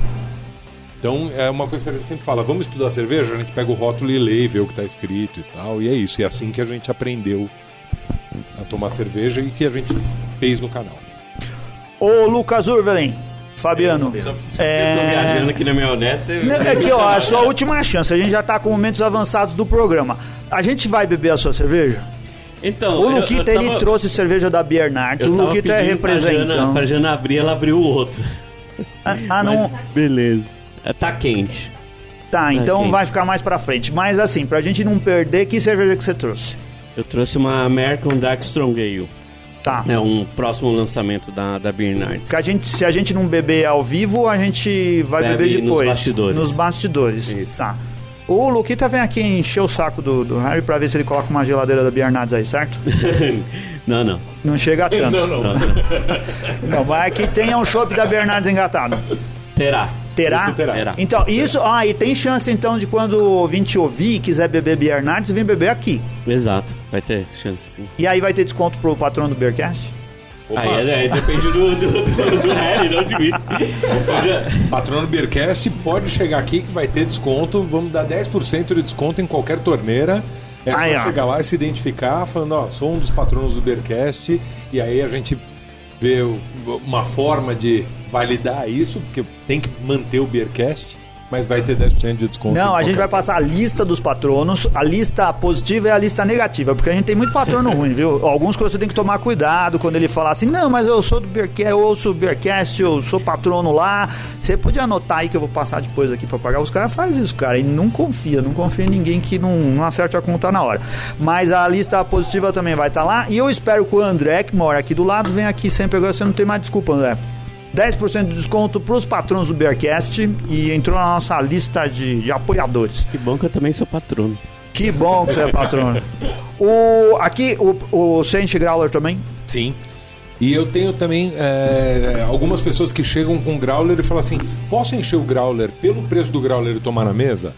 Speaker 5: Então, é uma coisa que a gente sempre fala, vamos estudar cerveja? A gente pega o rótulo e lê, e vê o que está escrito e tal, e é isso. E é assim que a gente aprendeu a tomar cerveja e que a gente fez no canal.
Speaker 1: Ô, Lucas Urvelen, Fabiano.
Speaker 4: Eu tô
Speaker 1: É...
Speaker 4: viajando aqui na maionese.
Speaker 1: É que, ó, a sua última chance. A gente já tá com momentos avançados do programa. A gente vai beber a sua cerveja?
Speaker 4: Então,
Speaker 1: O
Speaker 4: eu- eu
Speaker 1: Luquita, ele trouxe cerveja da Bernardes. O
Speaker 4: eu
Speaker 1: Luquita é
Speaker 4: pedindo pra
Speaker 1: representante.
Speaker 4: pra Jana abrir, ela abriu o outro.
Speaker 1: Ah, ah, não.
Speaker 4: Beleza. Tá quente.
Speaker 1: Tá, então
Speaker 4: quente.
Speaker 1: vai ficar mais pra frente. Mas assim, pra gente não perder, que cerveja que você trouxe?
Speaker 4: Eu trouxe uma American Dark Strong Ale.
Speaker 1: Tá.
Speaker 4: É um próximo lançamento da, da Bernardes.
Speaker 1: Que a gente, se a gente não beber ao vivo, a gente vai
Speaker 4: Bebe
Speaker 1: beber
Speaker 4: nos
Speaker 1: depois.
Speaker 4: bastidores.
Speaker 1: Nos bastidores.
Speaker 4: Isso.
Speaker 1: Tá. O Luquita vem aqui encher o saco do, do Harry pra ver se ele coloca uma geladeira da Bernardes aí, certo?
Speaker 4: não, não.
Speaker 1: Não chega tanto.
Speaker 5: Não, não.
Speaker 4: não, não.
Speaker 1: Não, mas que tenha um chopp da Bernardes engatado.
Speaker 4: Terá.
Speaker 1: Terá?
Speaker 5: Isso terá.
Speaker 4: Terá.
Speaker 1: Então, isso, ah, e tem chance então de quando o ouvinte ouvir e quiser beber Bernardes, vir beber aqui.
Speaker 4: Exato. Vai ter chance, sim.
Speaker 1: E aí vai ter desconto pro patrão do Beercast?
Speaker 5: Opa,
Speaker 4: Aí é, é, depende do, do, do, do Harry, não de mim.
Speaker 5: Patrono Beercast pode chegar aqui que vai ter desconto. Vamos dar 10% de desconto em qualquer torneira. É só
Speaker 1: Aí, ó.
Speaker 5: chegar lá e se identificar, falando, ó, sou um dos patronos do Beercast. E aí a gente vê uma forma de validar isso, porque tem que manter o Beercast, mas vai ter 10% de desconto.
Speaker 1: Não, a gente vai passar a lista dos patronos. A lista positiva e a lista negativa, porque a gente tem muito patrono ruim, viu? Alguns que você tem que tomar cuidado quando ele falar assim: não, mas eu sou do Beercast, eu ouço o Beercast, eu sou patrono lá. Você pode anotar aí que eu vou passar depois aqui pra pagar. Os caras fazem isso, cara, e não confia, não confia em ninguém que não, não acerte a conta na hora. Mas a lista positiva também vai estar lá. E eu espero que o André, que mora aqui do lado, venha aqui sempre. Agora você não tem mais desculpa, André. 10% de desconto para os patronos do Bearcast e entrou na nossa lista de, de apoiadores.
Speaker 4: Que bom que eu também sou patrono.
Speaker 1: Que bom que você é patrono. O, aqui, o, o Saint Growler também.
Speaker 5: Sim. E eu tenho também é, algumas pessoas que chegam com growler e falam assim: posso encher o growler pelo preço do growler e tomar na mesa?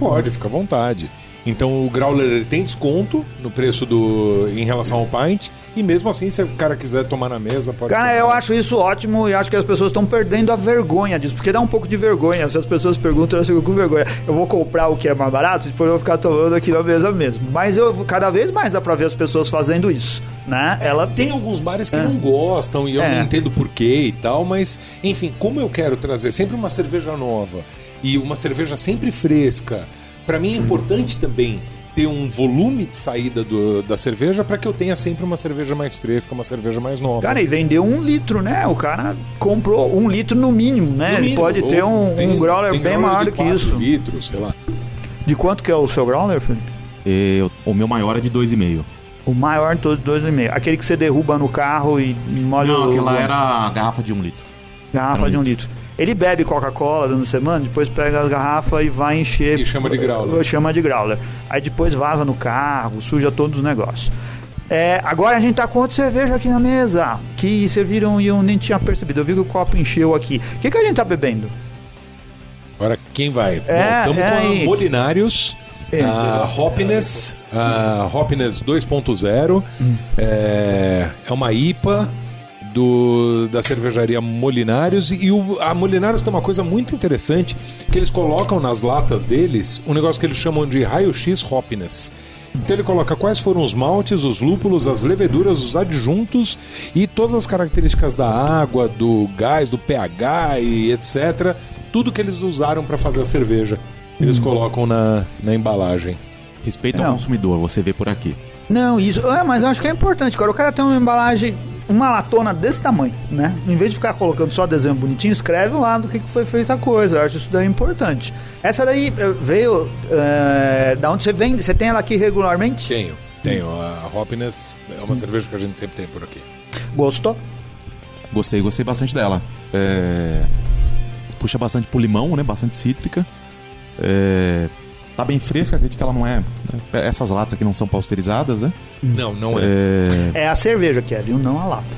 Speaker 5: Pode, fica à vontade. Então o growler ele tem desconto no preço do em relação ao pint e mesmo assim se o cara quiser tomar na mesa pode.
Speaker 1: Cara,
Speaker 5: tomar.
Speaker 1: eu acho isso ótimo e acho que as pessoas estão perdendo a vergonha disso, porque dá um pouco de vergonha. Se as pessoas perguntam, eu fico com vergonha. Eu vou comprar o que é mais barato, depois eu vou ficar tomando aqui na mesa mesmo. Mas eu cada vez mais dá pra ver as pessoas fazendo isso, né? Ela
Speaker 5: Tem alguns bares que não gostam e eu
Speaker 1: É.
Speaker 5: não entendo porquê e tal, mas enfim, como eu quero trazer sempre uma cerveja nova e uma cerveja sempre fresca, pra mim é importante também ter um volume de saída do- da cerveja para que eu tenha sempre uma cerveja mais fresca, uma cerveja mais nova.
Speaker 1: Cara, e vendeu um litro, né? O cara comprou um litro no mínimo, né?
Speaker 5: No
Speaker 1: Ele
Speaker 5: mínimo,
Speaker 1: pode ter um,
Speaker 5: tem-
Speaker 1: um growler bem
Speaker 5: growler
Speaker 1: maior
Speaker 5: de
Speaker 1: do que isso.
Speaker 5: litros, sei lá.
Speaker 1: De quanto que é o seu growler, filho?
Speaker 3: Eu- o meu maior é de 2,5.
Speaker 1: O maior de todos, dois e meio. Aquele que você derruba no carro e molha
Speaker 3: Não,
Speaker 1: o...
Speaker 3: aquela era a garrafa de um litro.
Speaker 1: Garrafa
Speaker 3: um
Speaker 1: de um litro. Ele bebe Coca-Cola durante a semana, depois pega as garrafas e vai encher.
Speaker 5: E chama de growler.
Speaker 1: Chama de growler. Aí depois vaza no carro, suja todos os negócios. É, agora a gente tá com outra cerveja aqui na mesa, que serviram e eu nem tinha percebido. Eu vi que o copo encheu aqui. O que, que a gente tá bebendo?
Speaker 5: Agora quem vai?
Speaker 1: É,
Speaker 5: Estamos
Speaker 1: é
Speaker 5: com
Speaker 1: aí.
Speaker 5: a Molinários,
Speaker 1: É.
Speaker 5: a Hoppiness, a Hoppiness 2.0. É, é uma IPA do, da cervejaria Molinários. E o, a Molinários tem uma coisa muito interessante, que eles colocam nas latas deles um negócio que eles chamam de raio-x Hoppiness. Então ele coloca quais foram os maltes, os lúpulos, as leveduras, os adjuntos e todas as características da água, do gás, do pH e etc. Tudo que eles usaram para fazer a cerveja. Eles colocam na, na embalagem.
Speaker 3: Respeito ao consumidor, você vê por aqui.
Speaker 1: Não, isso. É, mas eu acho que é importante, cara. O cara tem uma embalagem, uma latona desse tamanho, né? Em vez de ficar colocando só desenho bonitinho, escreve lá do que, que foi feita a coisa. Eu acho isso daí importante. Essa daí eh, veio. eh, da onde você vende? Você tem ela aqui regularmente?
Speaker 5: Tenho, tenho. A Hoppiness é uma cerveja que a gente sempre tem por aqui.
Speaker 1: Gostou?
Speaker 3: Gostei, gostei bastante dela. É, Puxa bastante pro limão, né? Bastante cítrica. É, Tá bem fresca, acredito que ela não é. né? Essas latas aqui não são pasteurizadas, né?
Speaker 5: Não, não é.
Speaker 1: É a cerveja que é, viu? Não a lata.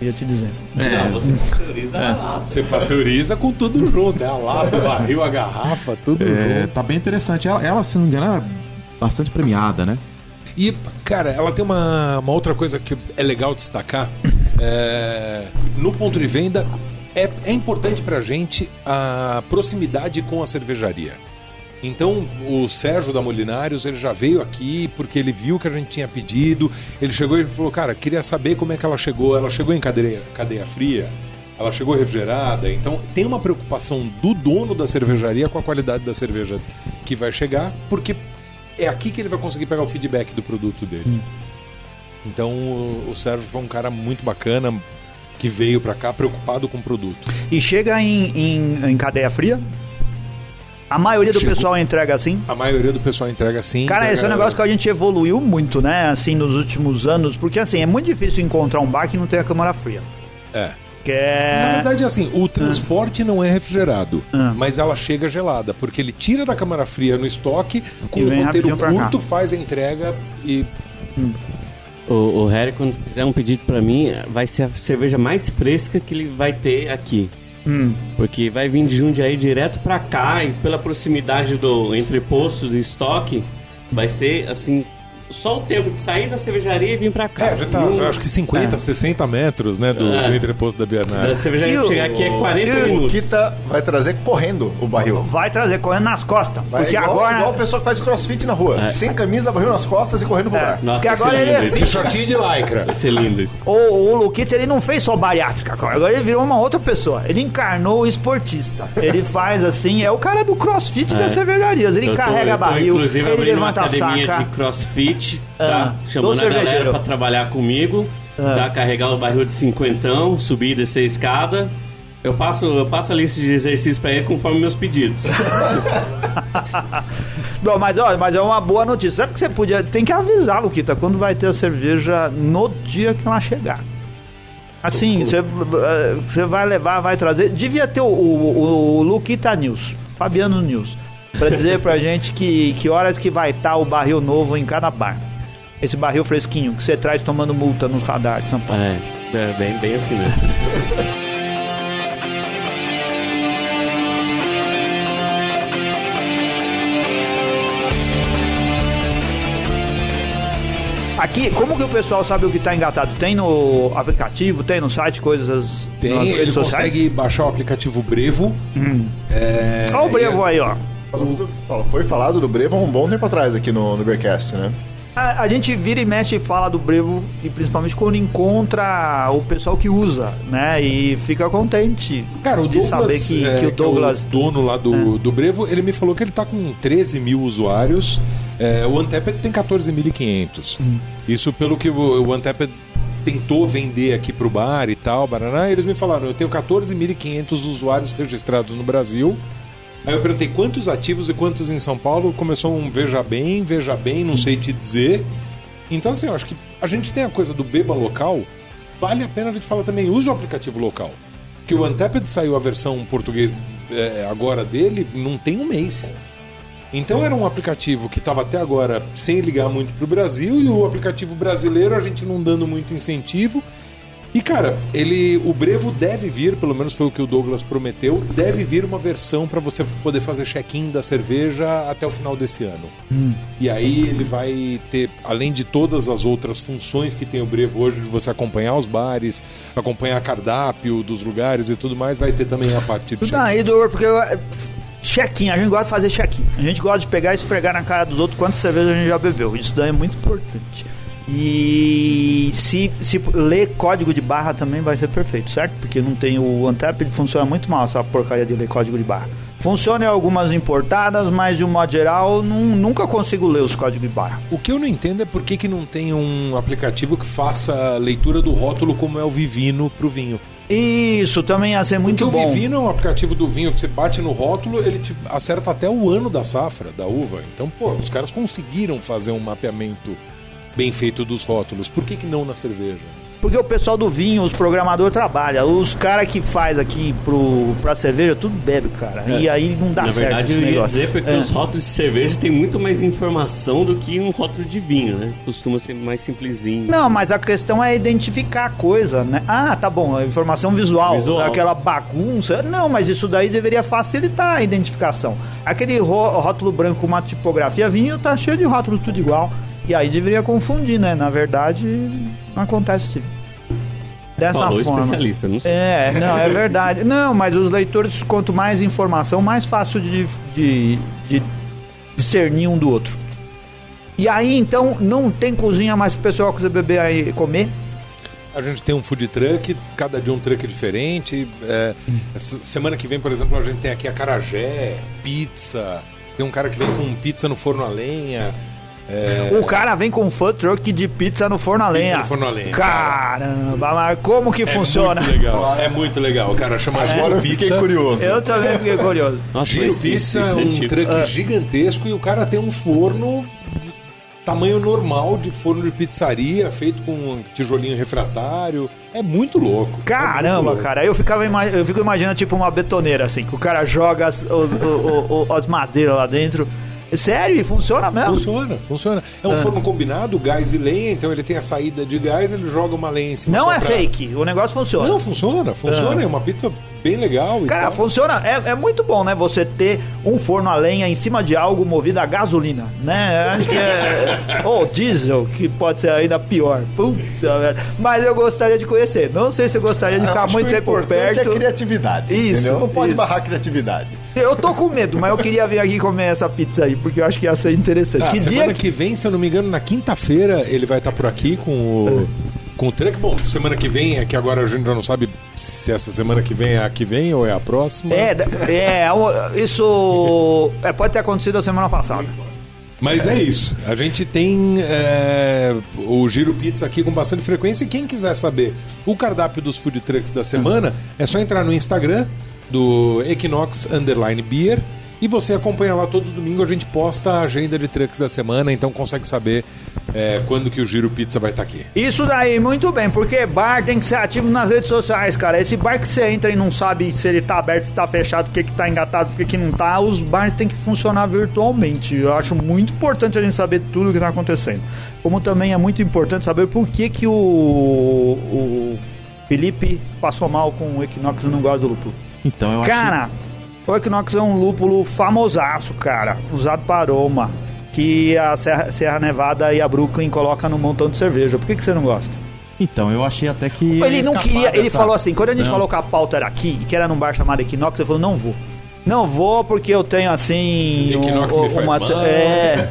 Speaker 1: Ia te dizer.
Speaker 4: Não, você pasteuriza a lata.
Speaker 5: Você pasteuriza com tudo junto. É a lata, o barril, a garrafa, tudo
Speaker 3: É,
Speaker 5: junto.
Speaker 3: tá bem interessante. Ela, ela, se não me engano, é bastante premiada, né?
Speaker 5: E, cara, ela tem uma, uma outra coisa que é legal destacar. É, no ponto de venda, é, é importante pra gente a proximidade com a cervejaria. Então, o Sérgio da Molinários, ele já veio aqui porque ele viu que a gente tinha pedido. Ele chegou e falou, cara, queria saber como é que ela chegou. Ela chegou em cadeia, cadeia fria, ela chegou refrigerada. Então, tem uma preocupação do dono da cervejaria com a qualidade da cerveja que vai chegar, porque é aqui que ele vai conseguir pegar o feedback do produto dele. Então, o, o Sérgio foi um cara muito bacana que veio pra cá preocupado com o produto.
Speaker 1: E chega em, em, em cadeia fria? A maioria do
Speaker 5: Chegou.
Speaker 1: pessoal entrega assim?
Speaker 5: A maioria do pessoal entrega assim.
Speaker 1: Cara,
Speaker 5: entrega-
Speaker 1: esse é um negócio que a gente evoluiu muito, né? Assim, nos últimos anos. Porque, assim, é muito difícil encontrar um bar que não tenha câmara fria.
Speaker 5: É.
Speaker 1: Que
Speaker 5: Na
Speaker 1: é...
Speaker 5: verdade, assim, o transporte não é refrigerado,
Speaker 1: Ah.
Speaker 5: mas ela chega gelada, porque ele tira da câmara fria no estoque, com
Speaker 1: E
Speaker 5: um roteiro curto, faz a entrega e.
Speaker 4: O, o Harry, quando fizer um pedido pra mim, vai ser a cerveja mais fresca que ele vai ter aqui.
Speaker 1: Hum.
Speaker 4: Porque vai vir de Jundiaí direto pra cá e pela proximidade do entreposto do estoque, vai ser assim, só o tempo de sair da cervejaria e vir pra cá.
Speaker 5: É, já tá,
Speaker 4: E o-
Speaker 5: já acho que 50, 60 metros, né, do,
Speaker 4: É.
Speaker 5: do entreposto da
Speaker 4: Da
Speaker 5: Bernardo.
Speaker 4: cervejaria
Speaker 1: E o-
Speaker 4: chegar aqui é 40
Speaker 1: e o
Speaker 2: O
Speaker 4: minutos.
Speaker 2: Kita vai trazer correndo o barril.
Speaker 1: Vai trazer, correndo nas costas.
Speaker 2: Vai
Speaker 1: porque
Speaker 2: igual,
Speaker 1: agora...
Speaker 2: igual o pessoal que faz crossfit na rua.
Speaker 4: É.
Speaker 2: Sem camisa, barril nas costas e correndo pro
Speaker 1: É.
Speaker 2: bar.
Speaker 4: Nossa,
Speaker 1: Porque
Speaker 4: vai ser
Speaker 1: agora ele
Speaker 4: lindo
Speaker 1: é
Speaker 4: esse.
Speaker 5: Shortinho de lycra.
Speaker 4: Vai ser lindo isso.
Speaker 1: O, o Luquita, ele não fez só bariátrica, cara. Agora ele virou uma outra pessoa. Ele encarnou o esportista. Ele faz assim, é o cara do crossfit das cervejarias. Ele
Speaker 4: Eu tô-
Speaker 1: carrega
Speaker 4: tô,
Speaker 1: barril,
Speaker 4: inclusive
Speaker 1: ele levanta saca.
Speaker 4: de crossfit,
Speaker 1: Ah,
Speaker 4: tá?
Speaker 1: do
Speaker 4: Chamando a galera pra trabalhar comigo,
Speaker 1: Ah.
Speaker 4: tá? Carregar o barril de cinquentão, subir e descer a escada. Eu passo, eu passo a lista de exercícios pra ele conforme meus pedidos.
Speaker 1: Bom, mas, ó, mas é uma boa notícia. Sabe que você podia. Tem que avisar, Luquita, quando vai ter a cerveja no dia que ela chegar. Assim, você, eh, você vai levar, vai trazer. Devia ter o, o, o Luquita News, Fabiano News, pra dizer pra gente que, que horas que vai estar o barril novo em cada bar. Esse barril fresquinho que você traz tomando multa nos radar de São Paulo.
Speaker 4: é, é bem, bem assim mesmo.
Speaker 1: Aqui, como que o pessoal sabe o que tá engatado? Tem no aplicativo, tem no site, coisas
Speaker 5: Tem,
Speaker 1: nas
Speaker 5: ele
Speaker 1: redes sociais?
Speaker 5: consegue baixar o aplicativo Brevo. É,
Speaker 1: Olha o brevo aí, ó.
Speaker 2: Foi falado do Brevo há um bom tempo atrás aqui no, no Beercast, né?
Speaker 1: A, a gente vira e mexe e fala do Brevo, e principalmente quando encontra o pessoal que usa, né? E fica contente
Speaker 5: Cara, o
Speaker 1: de
Speaker 5: Douglas,
Speaker 1: saber que,
Speaker 5: é,
Speaker 1: que o Douglas.
Speaker 5: é o dono lá do, do Brevo, ele me falou que ele tá com 13 mil usuários. É, o Anteped tem 14.500. Isso pelo que o, o Anteped tentou vender aqui pro bar e tal, baraná, e eles me falaram, eu tenho 14.500 usuários registrados no Brasil. Aí eu perguntei quantos ativos e quantos em São Paulo. Começou um veja bem, veja bem, não sei te dizer. Então, assim, eu acho que a gente tem a coisa do beba local. Vale a pena a gente falar também, use o aplicativo local. Que o Anteped saiu a versão português é, agora dele, não tem um mês. Então era um aplicativo que estava até agora sem ligar muito pro Brasil e o aplicativo brasileiro a gente não dando muito incentivo. E cara, ele, o Brevo deve vir, pelo menos foi o que o Douglas prometeu, deve vir uma versão para você poder fazer check-in da cerveja até o final desse ano. E aí ele vai ter, além de todas as outras funções que tem o Brevo hoje, de você acompanhar os bares, acompanhar cardápio dos lugares e tudo mais, vai ter também a parte de
Speaker 1: aí, Dor, porque eu- check-in, a gente gosta de fazer check-in. A gente gosta de pegar e esfregar na cara dos outros quantas cervejas a gente já bebeu. Isso daí é muito importante. E se, se ler código de barra também vai ser perfeito, certo? Porque não tem o Antep, funciona muito mal essa porcaria de ler código de barra. Funciona em algumas importadas, mas de um modo geral, nun- nunca consigo ler os códigos de barra.
Speaker 5: O que eu não entendo é por que, que não tem um aplicativo que faça a leitura do rótulo como é o Vivino pro vinho.
Speaker 1: Isso também ia ser muito
Speaker 5: Porque
Speaker 1: bom.
Speaker 5: o Vivino é um aplicativo do vinho que você bate no rótulo, ele te acerta até o ano da safra, da uva. Então, pô, os caras conseguiram fazer um mapeamento bem feito dos rótulos. Por que, que não na cerveja?
Speaker 1: Porque o pessoal do vinho, os programadores trabalham. Os caras que faz aqui pro, pra cerveja, tudo bebe, cara.
Speaker 4: É.
Speaker 1: E aí não dá
Speaker 4: Na
Speaker 1: certo
Speaker 4: verdade,
Speaker 1: esse
Speaker 4: eu ia
Speaker 1: negócio.
Speaker 4: dizer porque
Speaker 1: É.
Speaker 4: os rótulos de cerveja têm muito mais informação do que um rótulo de vinho, né? Costuma ser mais simplesinho.
Speaker 1: Não, mas a questão é identificar a coisa, né? Ah, tá bom, a informação visual,
Speaker 4: Visual.
Speaker 1: aquela bagunça. Não, mas isso daí deveria facilitar a identificação. Aquele ró- rótulo branco com uma tipografia vinho tá cheio de rótulo tudo igual. E aí deveria confundir, né? Na verdade, não acontece sim. Dessa
Speaker 4: Falou
Speaker 1: forma.
Speaker 4: especialista, não sei.
Speaker 1: É, não, é verdade. Não, mas os leitores, quanto mais informação, mais fácil de, de, de discernir um do outro. E aí, então, não tem cozinha mais pro pessoal que você beber aí comer?
Speaker 5: A gente tem um food truck, cada dia um truck diferente. É, essa semana que vem, por exemplo, a gente tem aqui a carajé, pizza. Tem um cara que vem com pizza no forno a lenha. É,
Speaker 1: O cara vem com um food truck de pizza no forno a lenha.
Speaker 5: no forno a lenha,
Speaker 1: Caramba, mas como que
Speaker 5: é
Speaker 1: funciona?
Speaker 5: muito legal. É muito legal. O cara chama
Speaker 2: Agora
Speaker 5: Giro
Speaker 2: eu fiquei
Speaker 5: Pizza.
Speaker 2: curioso.
Speaker 1: Eu também fiquei curioso.
Speaker 4: Nossa,
Speaker 5: Giro Pizza é um
Speaker 4: antigo.
Speaker 5: truck gigantesco e o cara tem um forno tamanho normal de forno de pizzaria, feito com um tijolinho refratário. É muito louco. É muito
Speaker 1: Caramba,
Speaker 5: louco.
Speaker 1: cara, eu ficava eu fico imaginando tipo uma betoneira assim, que o cara joga as, os- o- o- as madeiras lá dentro. Sério, e funciona mesmo?
Speaker 5: Funciona, funciona. É um forno combinado, gás e lenha, então ele tem a saída de gás, ele joga uma lenha em cima.
Speaker 1: Não é
Speaker 5: pra-
Speaker 1: fake, o negócio funciona.
Speaker 5: Não, funciona, funciona. É uma pizza bem legal.
Speaker 1: Cara,
Speaker 5: tal.
Speaker 1: funciona. É, é muito bom, né? Você ter um forno a lenha em cima de algo movido a gasolina, né? Acho que é. Ou diesel, que pode ser ainda pior. Putz, velho. mas eu gostaria de conhecer. Não sei se eu gostaria de ficar
Speaker 2: acho
Speaker 1: muito
Speaker 2: que
Speaker 1: tempo
Speaker 2: importante
Speaker 1: perto.
Speaker 2: é criatividade.
Speaker 1: Isso,
Speaker 2: entendeu? Não pode
Speaker 1: isso.
Speaker 2: barrar a criatividade.
Speaker 1: Eu tô com medo, mas eu queria vir aqui comer essa pizza aí, porque eu acho que ia ser interessante.
Speaker 5: Ah,
Speaker 1: que
Speaker 5: semana
Speaker 1: dia
Speaker 5: que... vem, se eu não me engano, na quinta-feira ele vai estar por aqui com o. Com o truck, bom, semana que vem, é que agora a gente já não sabe se essa semana que vem é a que vem ou é a próxima.
Speaker 1: É, é, isso é, pode ter acontecido a semana passada.
Speaker 5: Mas é isso. A gente tem é, o Giro Pizza aqui com bastante frequência. E quem quiser saber o cardápio dos food trucks da semana, é só entrar no Instagram do Equinox Underline Beer. E você acompanha lá todo domingo, a gente posta a agenda de trucks da semana, então consegue saber é, quando que o Giro Pizza vai estar aqui.
Speaker 1: Isso daí, muito bem, porque bar tem que ser ativo nas redes sociais, cara. Esse bar que você entra e não sabe se ele tá aberto, se tá fechado, o que que tá engatado, o que que não tá, os bares têm que funcionar virtualmente. Eu acho muito importante a gente saber tudo o que tá acontecendo. Como também é muito importante saber por que que o, o Felipe passou mal com o Equinox e não gosta do lúpulo.
Speaker 3: Então, eu
Speaker 1: Cara, o Equinox é um lúpulo famosaço, cara, usado para aroma, que a Serra, Serra Nevada e a Brooklyn colocam no montão de cerveja. Por que, que você não gosta?
Speaker 3: então, eu achei até que.
Speaker 1: Ele não queria, ele
Speaker 3: dessa-
Speaker 1: falou assim, quando a gente
Speaker 3: Não.
Speaker 1: falou que a pauta era aqui, e que era num bar chamado Equinox, ele falou, não vou. Não vou porque eu tenho assim.
Speaker 5: Equinox me faz mal.
Speaker 1: É.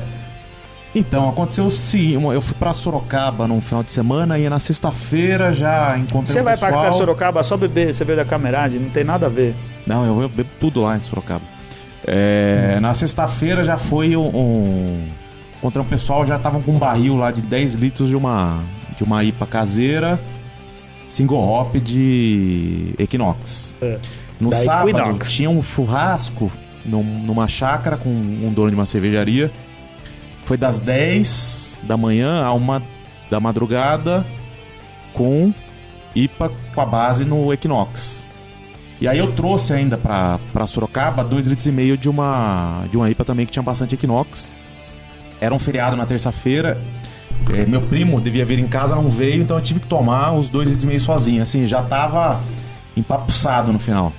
Speaker 3: Então, aconteceu sim. uma- Eu fui pra Sorocaba no final de semana e na sexta-feira já encontrei
Speaker 1: Você
Speaker 3: um
Speaker 1: vai pra
Speaker 3: pessoal...
Speaker 1: cá, Sorocaba, só beber cerveja da camerade, não tem nada a ver.
Speaker 3: Não, eu bebo tudo lá em Sorocaba. É, Na sexta-feira já foi um, um. Encontrei um pessoal, já estavam com um barril lá de 10 litros de uma, de uma IPA caseira, single hop de Equinox.
Speaker 1: É.
Speaker 3: No
Speaker 1: Da
Speaker 3: sábado
Speaker 1: Equinox.
Speaker 3: tinha um churrasco num- numa chácara com um dono de uma cervejaria. Foi das 10 da manhã a uma da madrugada com IPA com a base no Equinox. E aí eu trouxe ainda pra, pra Sorocaba 2 litros e meio de uma, de uma IPA também que tinha bastante Equinox. Era um feriado na terça-feira. É, meu primo devia vir em casa, não veio, então eu tive que tomar os 2 litros e meio sozinho. Assim, já tava empapuçado no final.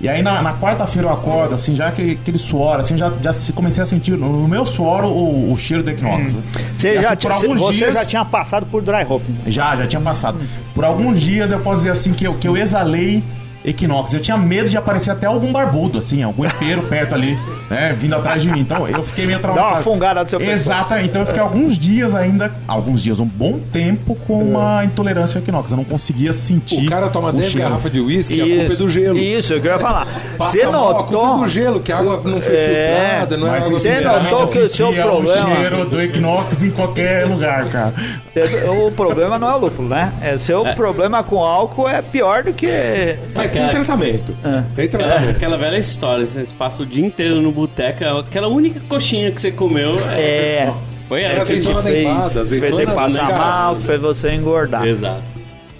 Speaker 3: E aí na, na quarta-feira eu acordo, assim, já aquele, aquele suor, assim, já, já comecei a sentir no, meu suor o, o cheiro do Equinox.
Speaker 1: Você,
Speaker 3: E,
Speaker 1: já,
Speaker 3: assim, por
Speaker 1: tinha- você
Speaker 3: dias-
Speaker 1: já tinha passado por dry hopping.
Speaker 3: já, já tinha passado. Por alguns dias eu posso dizer assim que eu, que eu exalei Equinox. Eu tinha medo de aparecer até algum barbudo, assim, algum empeiro perto ali, né, vindo atrás de mim. Então eu fiquei meio
Speaker 1: Dá
Speaker 3: traumatizado.
Speaker 1: uma fungada no seu pescoço.
Speaker 3: Exatamente. Então eu fiquei alguns dias ainda, alguns dias, um bom tempo com uma intolerância ao Equinox. Eu não conseguia sentir.
Speaker 5: O cara toma 10
Speaker 3: cheiro.
Speaker 5: garrafas de uísque, a culpa é do gelo.
Speaker 1: Isso, eu queria falar. Você
Speaker 5: mal, a culpa é
Speaker 1: notou.
Speaker 5: do gelo, que a água não foi
Speaker 1: É,
Speaker 5: filtrada, não é
Speaker 3: Mas
Speaker 5: água
Speaker 1: Você
Speaker 3: sinceramente,
Speaker 1: notou que o seu problema-
Speaker 3: o cheiro do Equinox em qualquer lugar, cara.
Speaker 1: O problema não é o lúpulo, né? É, seu problema com álcool é pior do que.
Speaker 5: Mas tem
Speaker 4: Aquela-
Speaker 5: tratamento.
Speaker 1: É.
Speaker 5: Tem
Speaker 4: É,
Speaker 5: tratamento.
Speaker 4: aquela velha história, você passa o dia inteiro no boteco, aquela única coxinha que você comeu.
Speaker 1: É.
Speaker 4: Foi
Speaker 5: É,
Speaker 4: essa.
Speaker 1: que te
Speaker 5: azeitona
Speaker 1: fez, que fez você passar
Speaker 5: tempada.
Speaker 1: mal, que fez você engordar.
Speaker 4: Exato.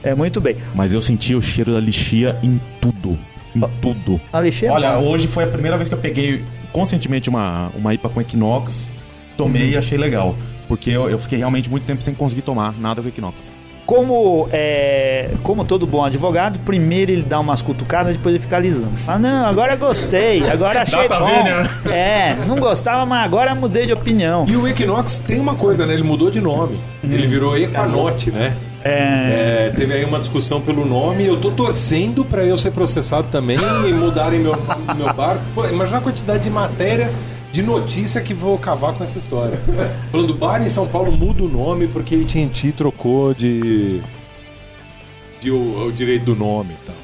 Speaker 1: É muito bem.
Speaker 3: Mas eu senti o cheiro da lixia em tudo. Em tudo.
Speaker 1: A lixia é
Speaker 3: Olha, hoje foi a primeira vez que eu peguei conscientemente uma, uma IPA com Equinox, tomei e achei legal. Porque eu, eu fiquei realmente muito tempo sem conseguir tomar nada com Equinox.
Speaker 1: Como, é, como todo bom advogado, primeiro ele dá umas cutucadas, depois ele fica alisando. Fala, não, agora gostei, agora achei
Speaker 3: pra
Speaker 1: bom.
Speaker 3: ver, né?
Speaker 1: É, não gostava, mas agora mudei de opinião.
Speaker 5: E o Equinox tem uma coisa, né? Ele mudou de nome. Ele virou Equanote, né?
Speaker 1: É,
Speaker 5: É, teve aí uma discussão pelo nome. Eu tô torcendo pra eu ser processado também e mudarem meu, meu barco. Pô, imagina a quantidade de matéria, de notícia que vou cavar com essa história. Falando, bar em São Paulo muda o nome porque a AT&T trocou de... de o, o direito do nome e tal.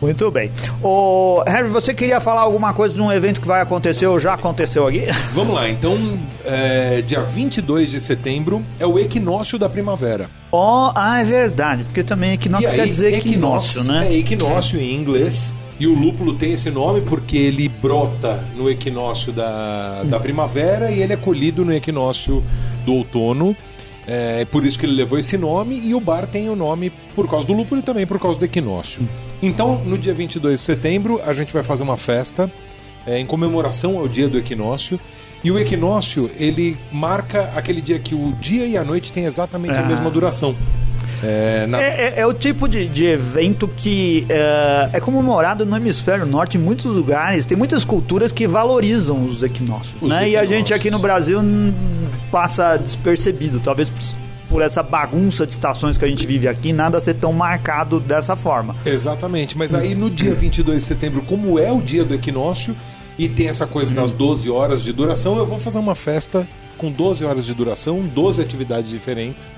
Speaker 1: muito bem. Ô, Harry, você queria falar alguma coisa de um evento que vai acontecer ou já aconteceu aqui?
Speaker 5: Vamos lá, então, é, dia 22 de setembro é o equinócio da primavera.
Speaker 1: Ó, ah, é verdade, porque também equinócio quer dizer equinócio, né?
Speaker 5: É equinócio em inglês. E o lúpulo tem esse nome porque ele brota no equinócio da, da primavera e ele é colhido no equinócio do outono. É por isso que ele levou esse nome e o bar tem o nome por causa do lúpulo e também por causa do equinócio. Então, no dia 22 de setembro, a gente vai fazer uma festa é, em comemoração ao dia do equinócio. E o equinócio, ele marca aquele dia que o dia e a noite têm exatamente a
Speaker 1: Ah.
Speaker 5: mesma duração. É, na-
Speaker 1: É, é- é o tipo de, de evento que é, é comemorado no hemisfério norte em muitos lugares. Tem muitas culturas que valorizam os equinócios,
Speaker 5: Os
Speaker 1: né? E a gente
Speaker 5: equinócios.
Speaker 1: aqui no Brasil hum, passa despercebido, talvez por, por essa bagunça de estações que a gente vive aqui, nada ser tão marcado dessa forma.
Speaker 5: Exatamente, mas aí no dia 22 de setembro, como é o dia do equinócio e tem essa coisa das 12 horas de duração, eu vou fazer uma festa com 12 horas de duração, 12 atividades diferentes.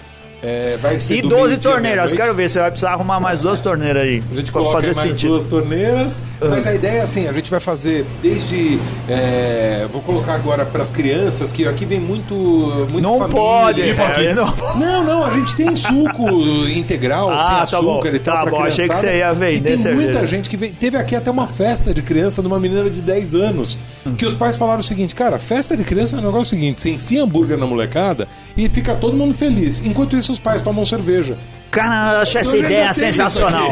Speaker 5: É, vai ser
Speaker 1: E
Speaker 5: do
Speaker 1: 12
Speaker 5: meio-dia à
Speaker 1: torneiras, quero ver, você vai precisar arrumar mais duas torneiras aí.
Speaker 5: A gente coloca
Speaker 1: fazer
Speaker 5: mais
Speaker 1: sentido.
Speaker 5: duas torneiras, mas a ideia é assim, a gente vai fazer desde, é, vou colocar agora para as crianças, que aqui vem muito, muito
Speaker 1: Não
Speaker 5: família,
Speaker 1: pode, Harry,
Speaker 5: kids.
Speaker 1: não
Speaker 5: não, não, a gente tem suco integral,
Speaker 1: Ah,
Speaker 5: sem
Speaker 1: tá
Speaker 5: açúcar
Speaker 1: bom,
Speaker 5: e tal
Speaker 1: tá bom, achei que
Speaker 5: criançada.
Speaker 1: você ia vender
Speaker 5: E tem
Speaker 1: cerveja.
Speaker 5: muita gente que vem, teve aqui até uma festa de criança de uma menina de 10 anos, que os pais falaram o seguinte, cara, festa de criança é um negócio seguinte, você enfia hambúrguer na molecada e fica todo mundo feliz. Enquanto isso os pais tomam cerveja.
Speaker 1: Cara, eu achei essa
Speaker 5: Eu
Speaker 1: ideia
Speaker 5: isso
Speaker 1: sensacional.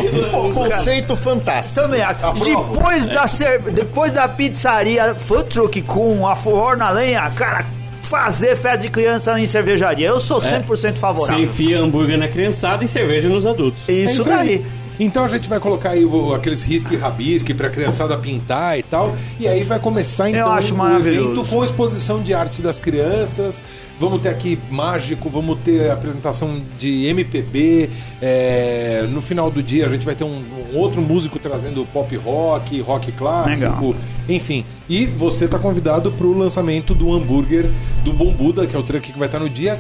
Speaker 2: Conceito fantástico.
Speaker 1: Também, depois da, cer- depois da pizzaria food truck com a forró na lenha, cara, fazer festa de criança em cervejaria, eu sou 100%
Speaker 4: Você
Speaker 1: favorável.
Speaker 4: enfia hambúrguer na criançada e cerveja nos adultos.
Speaker 1: Isso,
Speaker 5: É aí.
Speaker 1: daí.
Speaker 5: Então a gente vai colocar aí o- aqueles risque rabisque pra criançada pintar e tal. E aí vai começar então o evento com exposição de arte das crianças. Vamos ter aqui mágico, vamos ter apresentação de MPB. é, no final do dia a gente vai ter um, um outro músico trazendo pop rock, rock clássico,
Speaker 1: Legal.
Speaker 5: enfim. E você está convidado para o lançamento do hambúrguer do Bom Buda, que é o truck que vai estar no dia,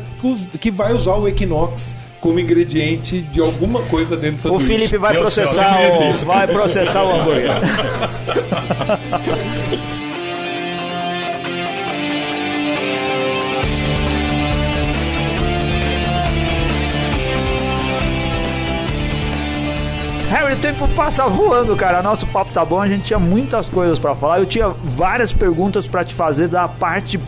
Speaker 5: que vai usar o Equinox como ingrediente de alguma coisa dentro do
Speaker 1: O
Speaker 5: sanduíche.
Speaker 1: Felipe vai
Speaker 3: Meu
Speaker 1: processar o, vai processar o hambúrguer. Harry, o tempo passa voando, cara. Nosso papo tá bom, a gente tinha muitas coisas pra falar. Eu tinha várias perguntas pra te fazer da parte,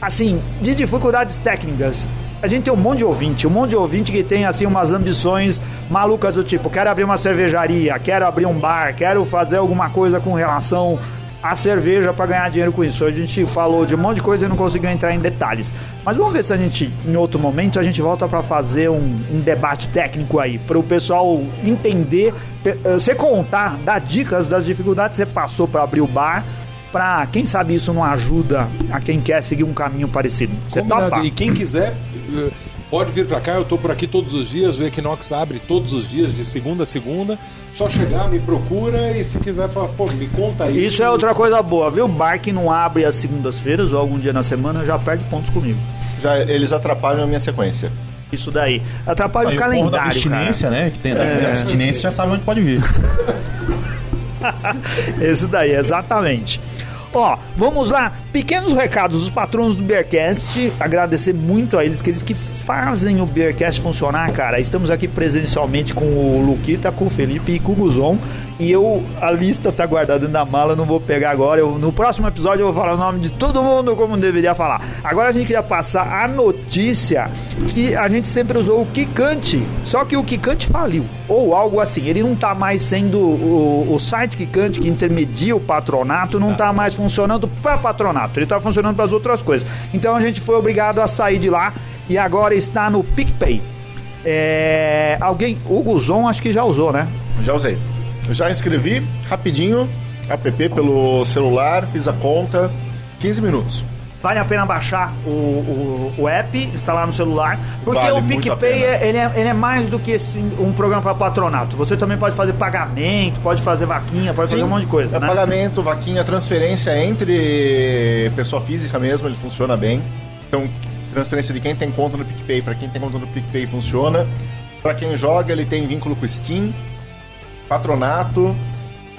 Speaker 1: assim, de dificuldades técnicas. A gente tem um monte de ouvinte, um monte de ouvinte que tem assim umas ambições malucas do tipo, quero abrir uma cervejaria, quero abrir um bar, quero fazer alguma coisa com relação a cerveja para ganhar dinheiro com isso. A gente falou de um monte de coisa e não conseguiu entrar em detalhes. Mas vamos ver se a gente, em outro momento, a gente volta para fazer um, um, debate técnico aí, para o pessoal entender, eh, você contar, dar dicas das dificuldades que você passou para abrir o bar. Pra, quem sabe isso não ajuda a quem quer seguir um caminho parecido. Você topa?
Speaker 5: E quem quiser, eh, Pode vir para cá, eu tô por aqui todos os dias, o Equinox abre todos os dias, de segunda a segunda. Só chegar, me procura e se quiser falar, pô, me conta aí.
Speaker 1: Isso é outra coisa boa, viu? Bar que não abre às segundas-feiras ou algum dia na semana já perde pontos comigo.
Speaker 2: Já eles atrapalham a minha sequência.
Speaker 1: Isso daí. Atrapalha aí, o calendário. Da
Speaker 3: abstinência,
Speaker 1: cara.
Speaker 3: né? Que tem é. abstinência já sabe onde pode vir.
Speaker 1: Esse daí, exatamente. Ó, vamos lá. Pequenos recados dos patronos do Bearcast. Agradecer muito a eles, que eles que fazem o Bearcast funcionar, cara. Estamos aqui presencialmente com o Luquita, com o Felipe e com o Guzon. E eu, a lista tá guardada na mala, não vou pegar agora. Eu, no próximo episódio eu vou falar o nome de todo mundo como deveria falar. Agora a gente queria passar a notícia que a gente sempre usou o Kikante, só que o Kikante faliu, ou algo assim. Ele não tá mais sendo o, o site Kikante que intermedia o patronato, não tá mais funcionando para patronato, ele tá funcionando para as outras coisas. Então a gente foi obrigado a sair de lá e agora está no PicPay. É, alguém, o Guzon acho que já usou, né?
Speaker 2: Já usei. Já inscrevi rapidinho, app pelo celular, fiz a conta, 15 minutos.
Speaker 1: Vale a pena baixar o, o, o app, instalar no celular, porque vale o PicPay é, ele é, ele é mais do que esse, um programa para patronato. Você também pode fazer pagamento, pode fazer vaquinha, pode Sim, fazer um monte de coisa. É
Speaker 2: né? pagamento, vaquinha, transferência entre pessoa física mesmo, ele funciona bem. Então, transferência de quem tem conta no PicPay para quem tem conta no PicPay funciona. Para quem joga, ele tem vínculo com Steam patronato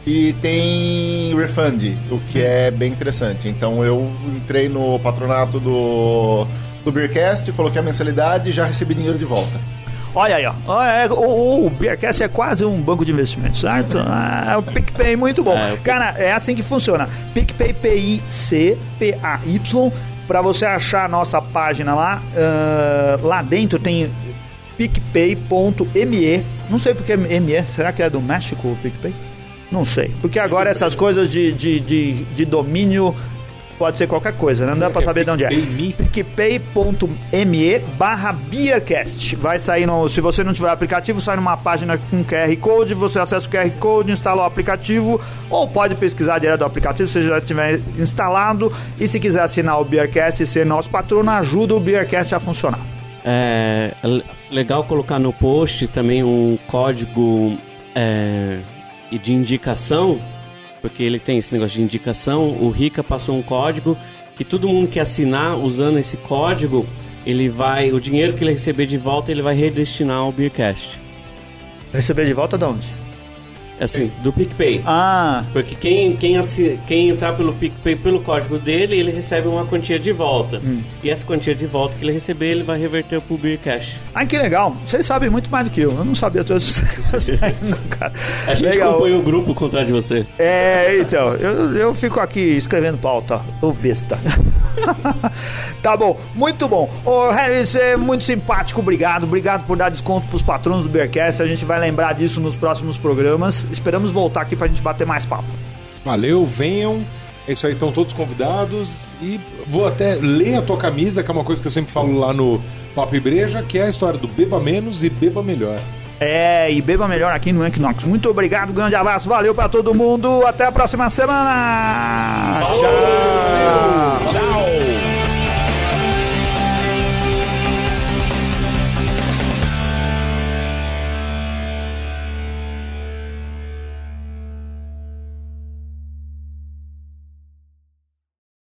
Speaker 2: e tem refund, o que é bem interessante. Então eu entrei no patronato do, do Beercast, coloquei a mensalidade e já recebi dinheiro de volta.
Speaker 1: Olha aí, ó. É, o, o Beercast é quase um banco de investimentos, certo? Ah, o PicPay muito bom. É, Cara, é assim que funciona. PicPay, P-I-C-P-A-Y. Para você achar a nossa página lá, uh, lá dentro tem picpay.me. Não sei porque ME, será que é do México o PicPay? Não sei. Porque agora essas coisas de, de, de, de domínio pode ser qualquer coisa, né? não dá pra saber de onde é. PicPay.me barra Beercast. Vai sair no. Se você não tiver aplicativo, sai numa página com QR Code, você acessa o QR Code, instala o aplicativo, ou pode pesquisar direto do aplicativo se já tiver instalado. E se quiser assinar o Beercast e ser nosso patrono, ajuda o Beercast a funcionar.
Speaker 4: É, é legal colocar no post também um código é, de indicação, porque ele tem esse negócio de indicação. O Rica passou um código que todo mundo que assinar usando esse código, ele vai, o dinheiro que ele receber de volta, ele vai redestinar ao Beercast.
Speaker 1: Receber de volta de onde?
Speaker 4: Assim, do PicPay.
Speaker 1: Ah.
Speaker 4: Porque quem, quem, assi, quem entrar pelo PicPay pelo código dele, ele recebe uma quantia de volta. Hum. E essa quantia de volta que ele receber, ele vai reverter pro Beercash.
Speaker 1: Ah, que legal. Vocês sabem muito mais do que eu. Eu não sabia todos os
Speaker 4: cara. A gente legal. acompanha o grupo contra de você.
Speaker 1: É, então. Eu, eu fico aqui escrevendo pauta. Ô besta. tá bom, muito bom. Ô, Harry, você é muito simpático. Obrigado. Obrigado por dar desconto pros patronos do Beercast. A gente vai lembrar disso nos próximos programas esperamos voltar aqui pra gente bater mais papo.
Speaker 5: Valeu, venham. É isso aí, estão todos convidados. E vou até ler a tua camisa, que é uma coisa que eu sempre falo lá no Papo e Breja, que é a história do beba menos e beba melhor.
Speaker 1: É, e beba melhor aqui no Equinox. Muito obrigado, grande abraço, valeu para todo mundo. Até a próxima semana. Tchau.